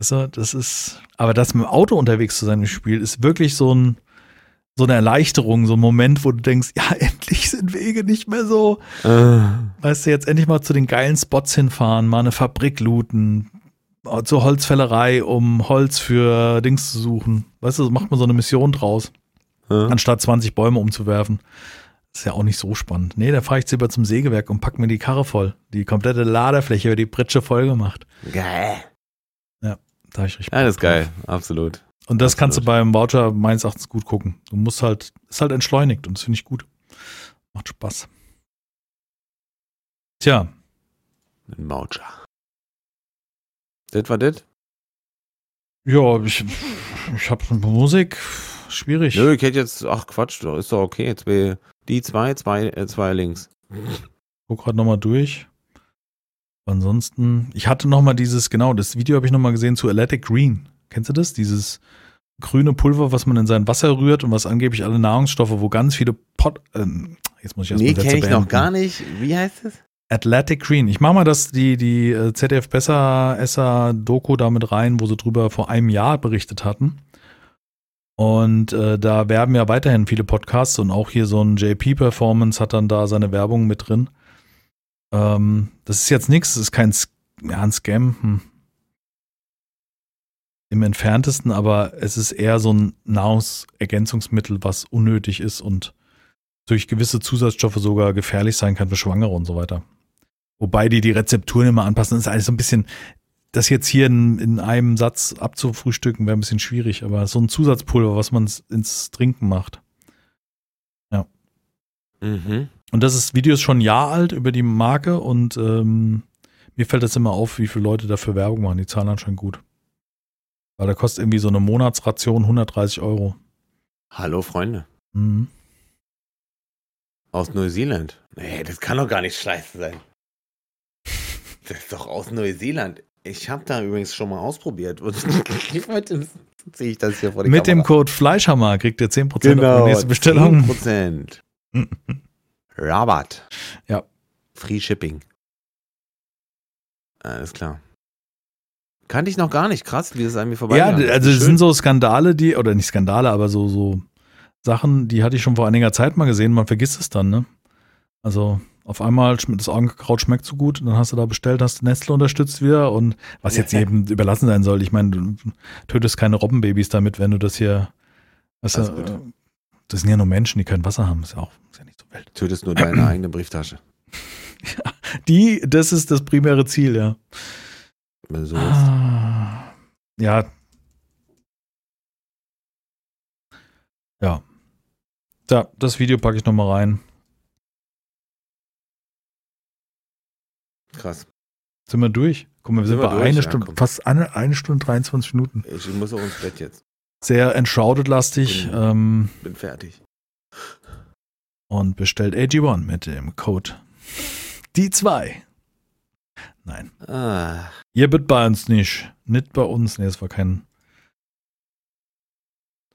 So, das ist, aber das mit dem Auto unterwegs zu sein im Spiel ist wirklich so ein, so eine Erleichterung, so ein Moment, wo du denkst, ja, endlich sind Wege nicht mehr so.
Äh,
Weißt du, jetzt endlich mal zu den geilen Spots hinfahren, mal eine Fabrik looten, zur Holzfällerei, um Holz für Dings zu suchen. Weißt du, macht man so eine Mission draus,
äh.
anstatt 20 Bäume umzuwerfen. ist ja auch nicht so spannend. Nee, da fahre ich jetzt lieber zum Sägewerk und pack mir die Karre voll. Die komplette Laderfläche über die Pritsche voll gemacht.
Geil.
Da hab ich richtig
Ja, das ist geil. Absolut.
Und das
Absolut.
kannst du beim Voucher meines Erachtens gut gucken. Du musst halt, ist halt entschleunigt und das finde ich gut. Macht Spaß. Tja,
Ein Maucher. Das war das?
ja, ich, ich habe Musik, schwierig.
Nö, ich hätte jetzt, ach Quatsch, doch, ist doch okay. Zwei, die zwei, zwei, äh, zwei links.
Guck gerade nochmal durch. Ansonsten, ich hatte nochmal dieses, genau, das Video habe ich nochmal gesehen zu Athletic Green. Kennst du das? Dieses grüne Pulver, was man in sein Wasser rührt und was angeblich alle Nährungsstoffe, wo ganz viele Pot, ähm, jetzt muss ich erst
Nee, kenne ich noch gar nicht. Wie heißt es?
Athletic Green. Ich mache mal das, die, die äh, ZDF Besser Esser Doku da mit rein, wo sie drüber vor einem Jahr berichtet hatten. Und äh, da werben ja weiterhin viele Podcasts und auch hier so ein JP Performance hat dann da seine Werbung mit drin. Ähm, das ist jetzt nichts, das ist kein ja, ein Scam. Hm. Im entferntesten, aber es ist eher so ein Nahrungsergänzungsmittel, was unnötig ist und durch gewisse Zusatzstoffe sogar gefährlich sein kann für Schwangere und so weiter. Wobei die die Rezepturen immer anpassen. Das ist eigentlich so ein bisschen, das jetzt hier in, in einem Satz abzufrühstücken, wäre ein bisschen schwierig, aber so ein Zusatzpulver, was man ins Trinken macht.
Mhm.
Und das ist, Video ist schon ein Jahr alt über die Marke und ähm, mir fällt das immer auf, wie viele Leute dafür Werbung machen. Die zahlen anscheinend gut. Weil da kostet irgendwie so eine Monatsration 130 Euro.
Hallo, Freunde.
Mhm.
Aus Neuseeland. Nee, das kann doch gar nicht scheiße sein. Das ist doch aus Neuseeland. Ich habe da übrigens schon mal ausprobiert. Und wollte, sehe ich das hier vor die
Mit dem
Kamera.
Code Fleischhammer kriegt ihr 10% auf
genau,
die nächste Bestellung.
10%. Rabatt.
Ja.
Free Shipping. Alles klar. Kannte ich noch gar nicht. Krass, wie es an mir vorbei
Ja, also es sind so Skandale, die, oder nicht Skandale, aber so, so Sachen, die hatte ich schon vor einiger Zeit mal gesehen, man vergisst es dann, ne? Also auf einmal das Augenkraut schmeckt so gut, und dann hast du da bestellt, hast Nestle unterstützt wieder und was jetzt jedem überlassen sein soll. Ich meine, du tötest keine Robbenbabys damit, wenn du das hier, weißt
gut.
äh, das sind ja nur Menschen, die kein Wasser haben, ist ja auch, ist ja nicht so wild.
Tötest nur deine eigene Brieftasche.
Die, das ist das primäre Ziel, ja.
Wenn so.
Ah, ja. Ja. Da, das Video packe ich nochmal rein.
Krass.
Sind wir durch? Guck mal, wir sind,
Sind wir
bei
durch?
eine
Ja,
Stunde,
komm.
fast eine, eine Stunde 23 Minuten.
Ich muss auch ins Bett jetzt.
Sehr entschaudet-lastig.
Mhm.
Ähm,
Bin fertig.
und bestellt AG1 mit dem Code die 2. Nein.
Ah,
Ihr bitte bei uns nicht. Nicht bei uns. Nee, das war kein.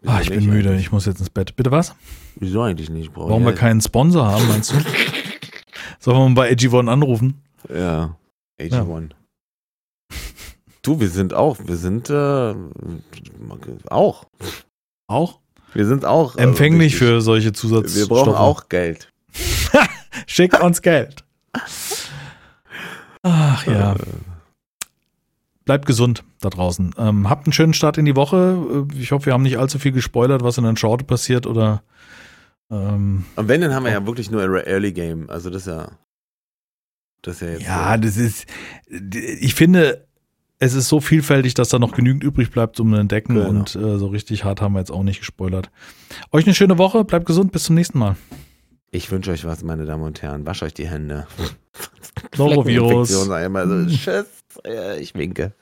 Ah, ich bin
nicht
müde. Ich muss jetzt ins Bett. Bitte was?
Wieso eigentlich nicht? Brauch
Warum wir
ich
keinen Sponsor haben, meinst du? Sollen wir mal bei AG1 anrufen?
Ja. AG1. Du, wir sind auch, wir sind äh, auch.
Auch?
Wir sind auch. äh,
Empfänglich
wichtig.
für solche Zusatzstoffe.
Wir brauchen auch Geld.
Schickt uns Geld. Ach ja.
Äh,
Bleibt gesund da draußen. Ähm, habt einen schönen Start in die Woche. Äh, Ich hoffe, wir haben nicht allzu viel gespoilert, was in den Short passiert oder Ähm,
Und wenn, dann haben wir ja wirklich nur Early Game. Also das ist ja. Das ist ja jetzt.
ja,
so.
das ist, ich finde, es ist so vielfältig, dass da noch genügend übrig bleibt um zu entdecken
Genau.
und äh, so richtig hart haben wir jetzt auch nicht gespoilert. Euch eine schöne Woche, bleibt gesund, bis zum nächsten Mal.
Ich wünsche euch was, meine Damen und Herren. Wasch euch die Hände.
Norovirus.
So. Tschüss. Ich winke.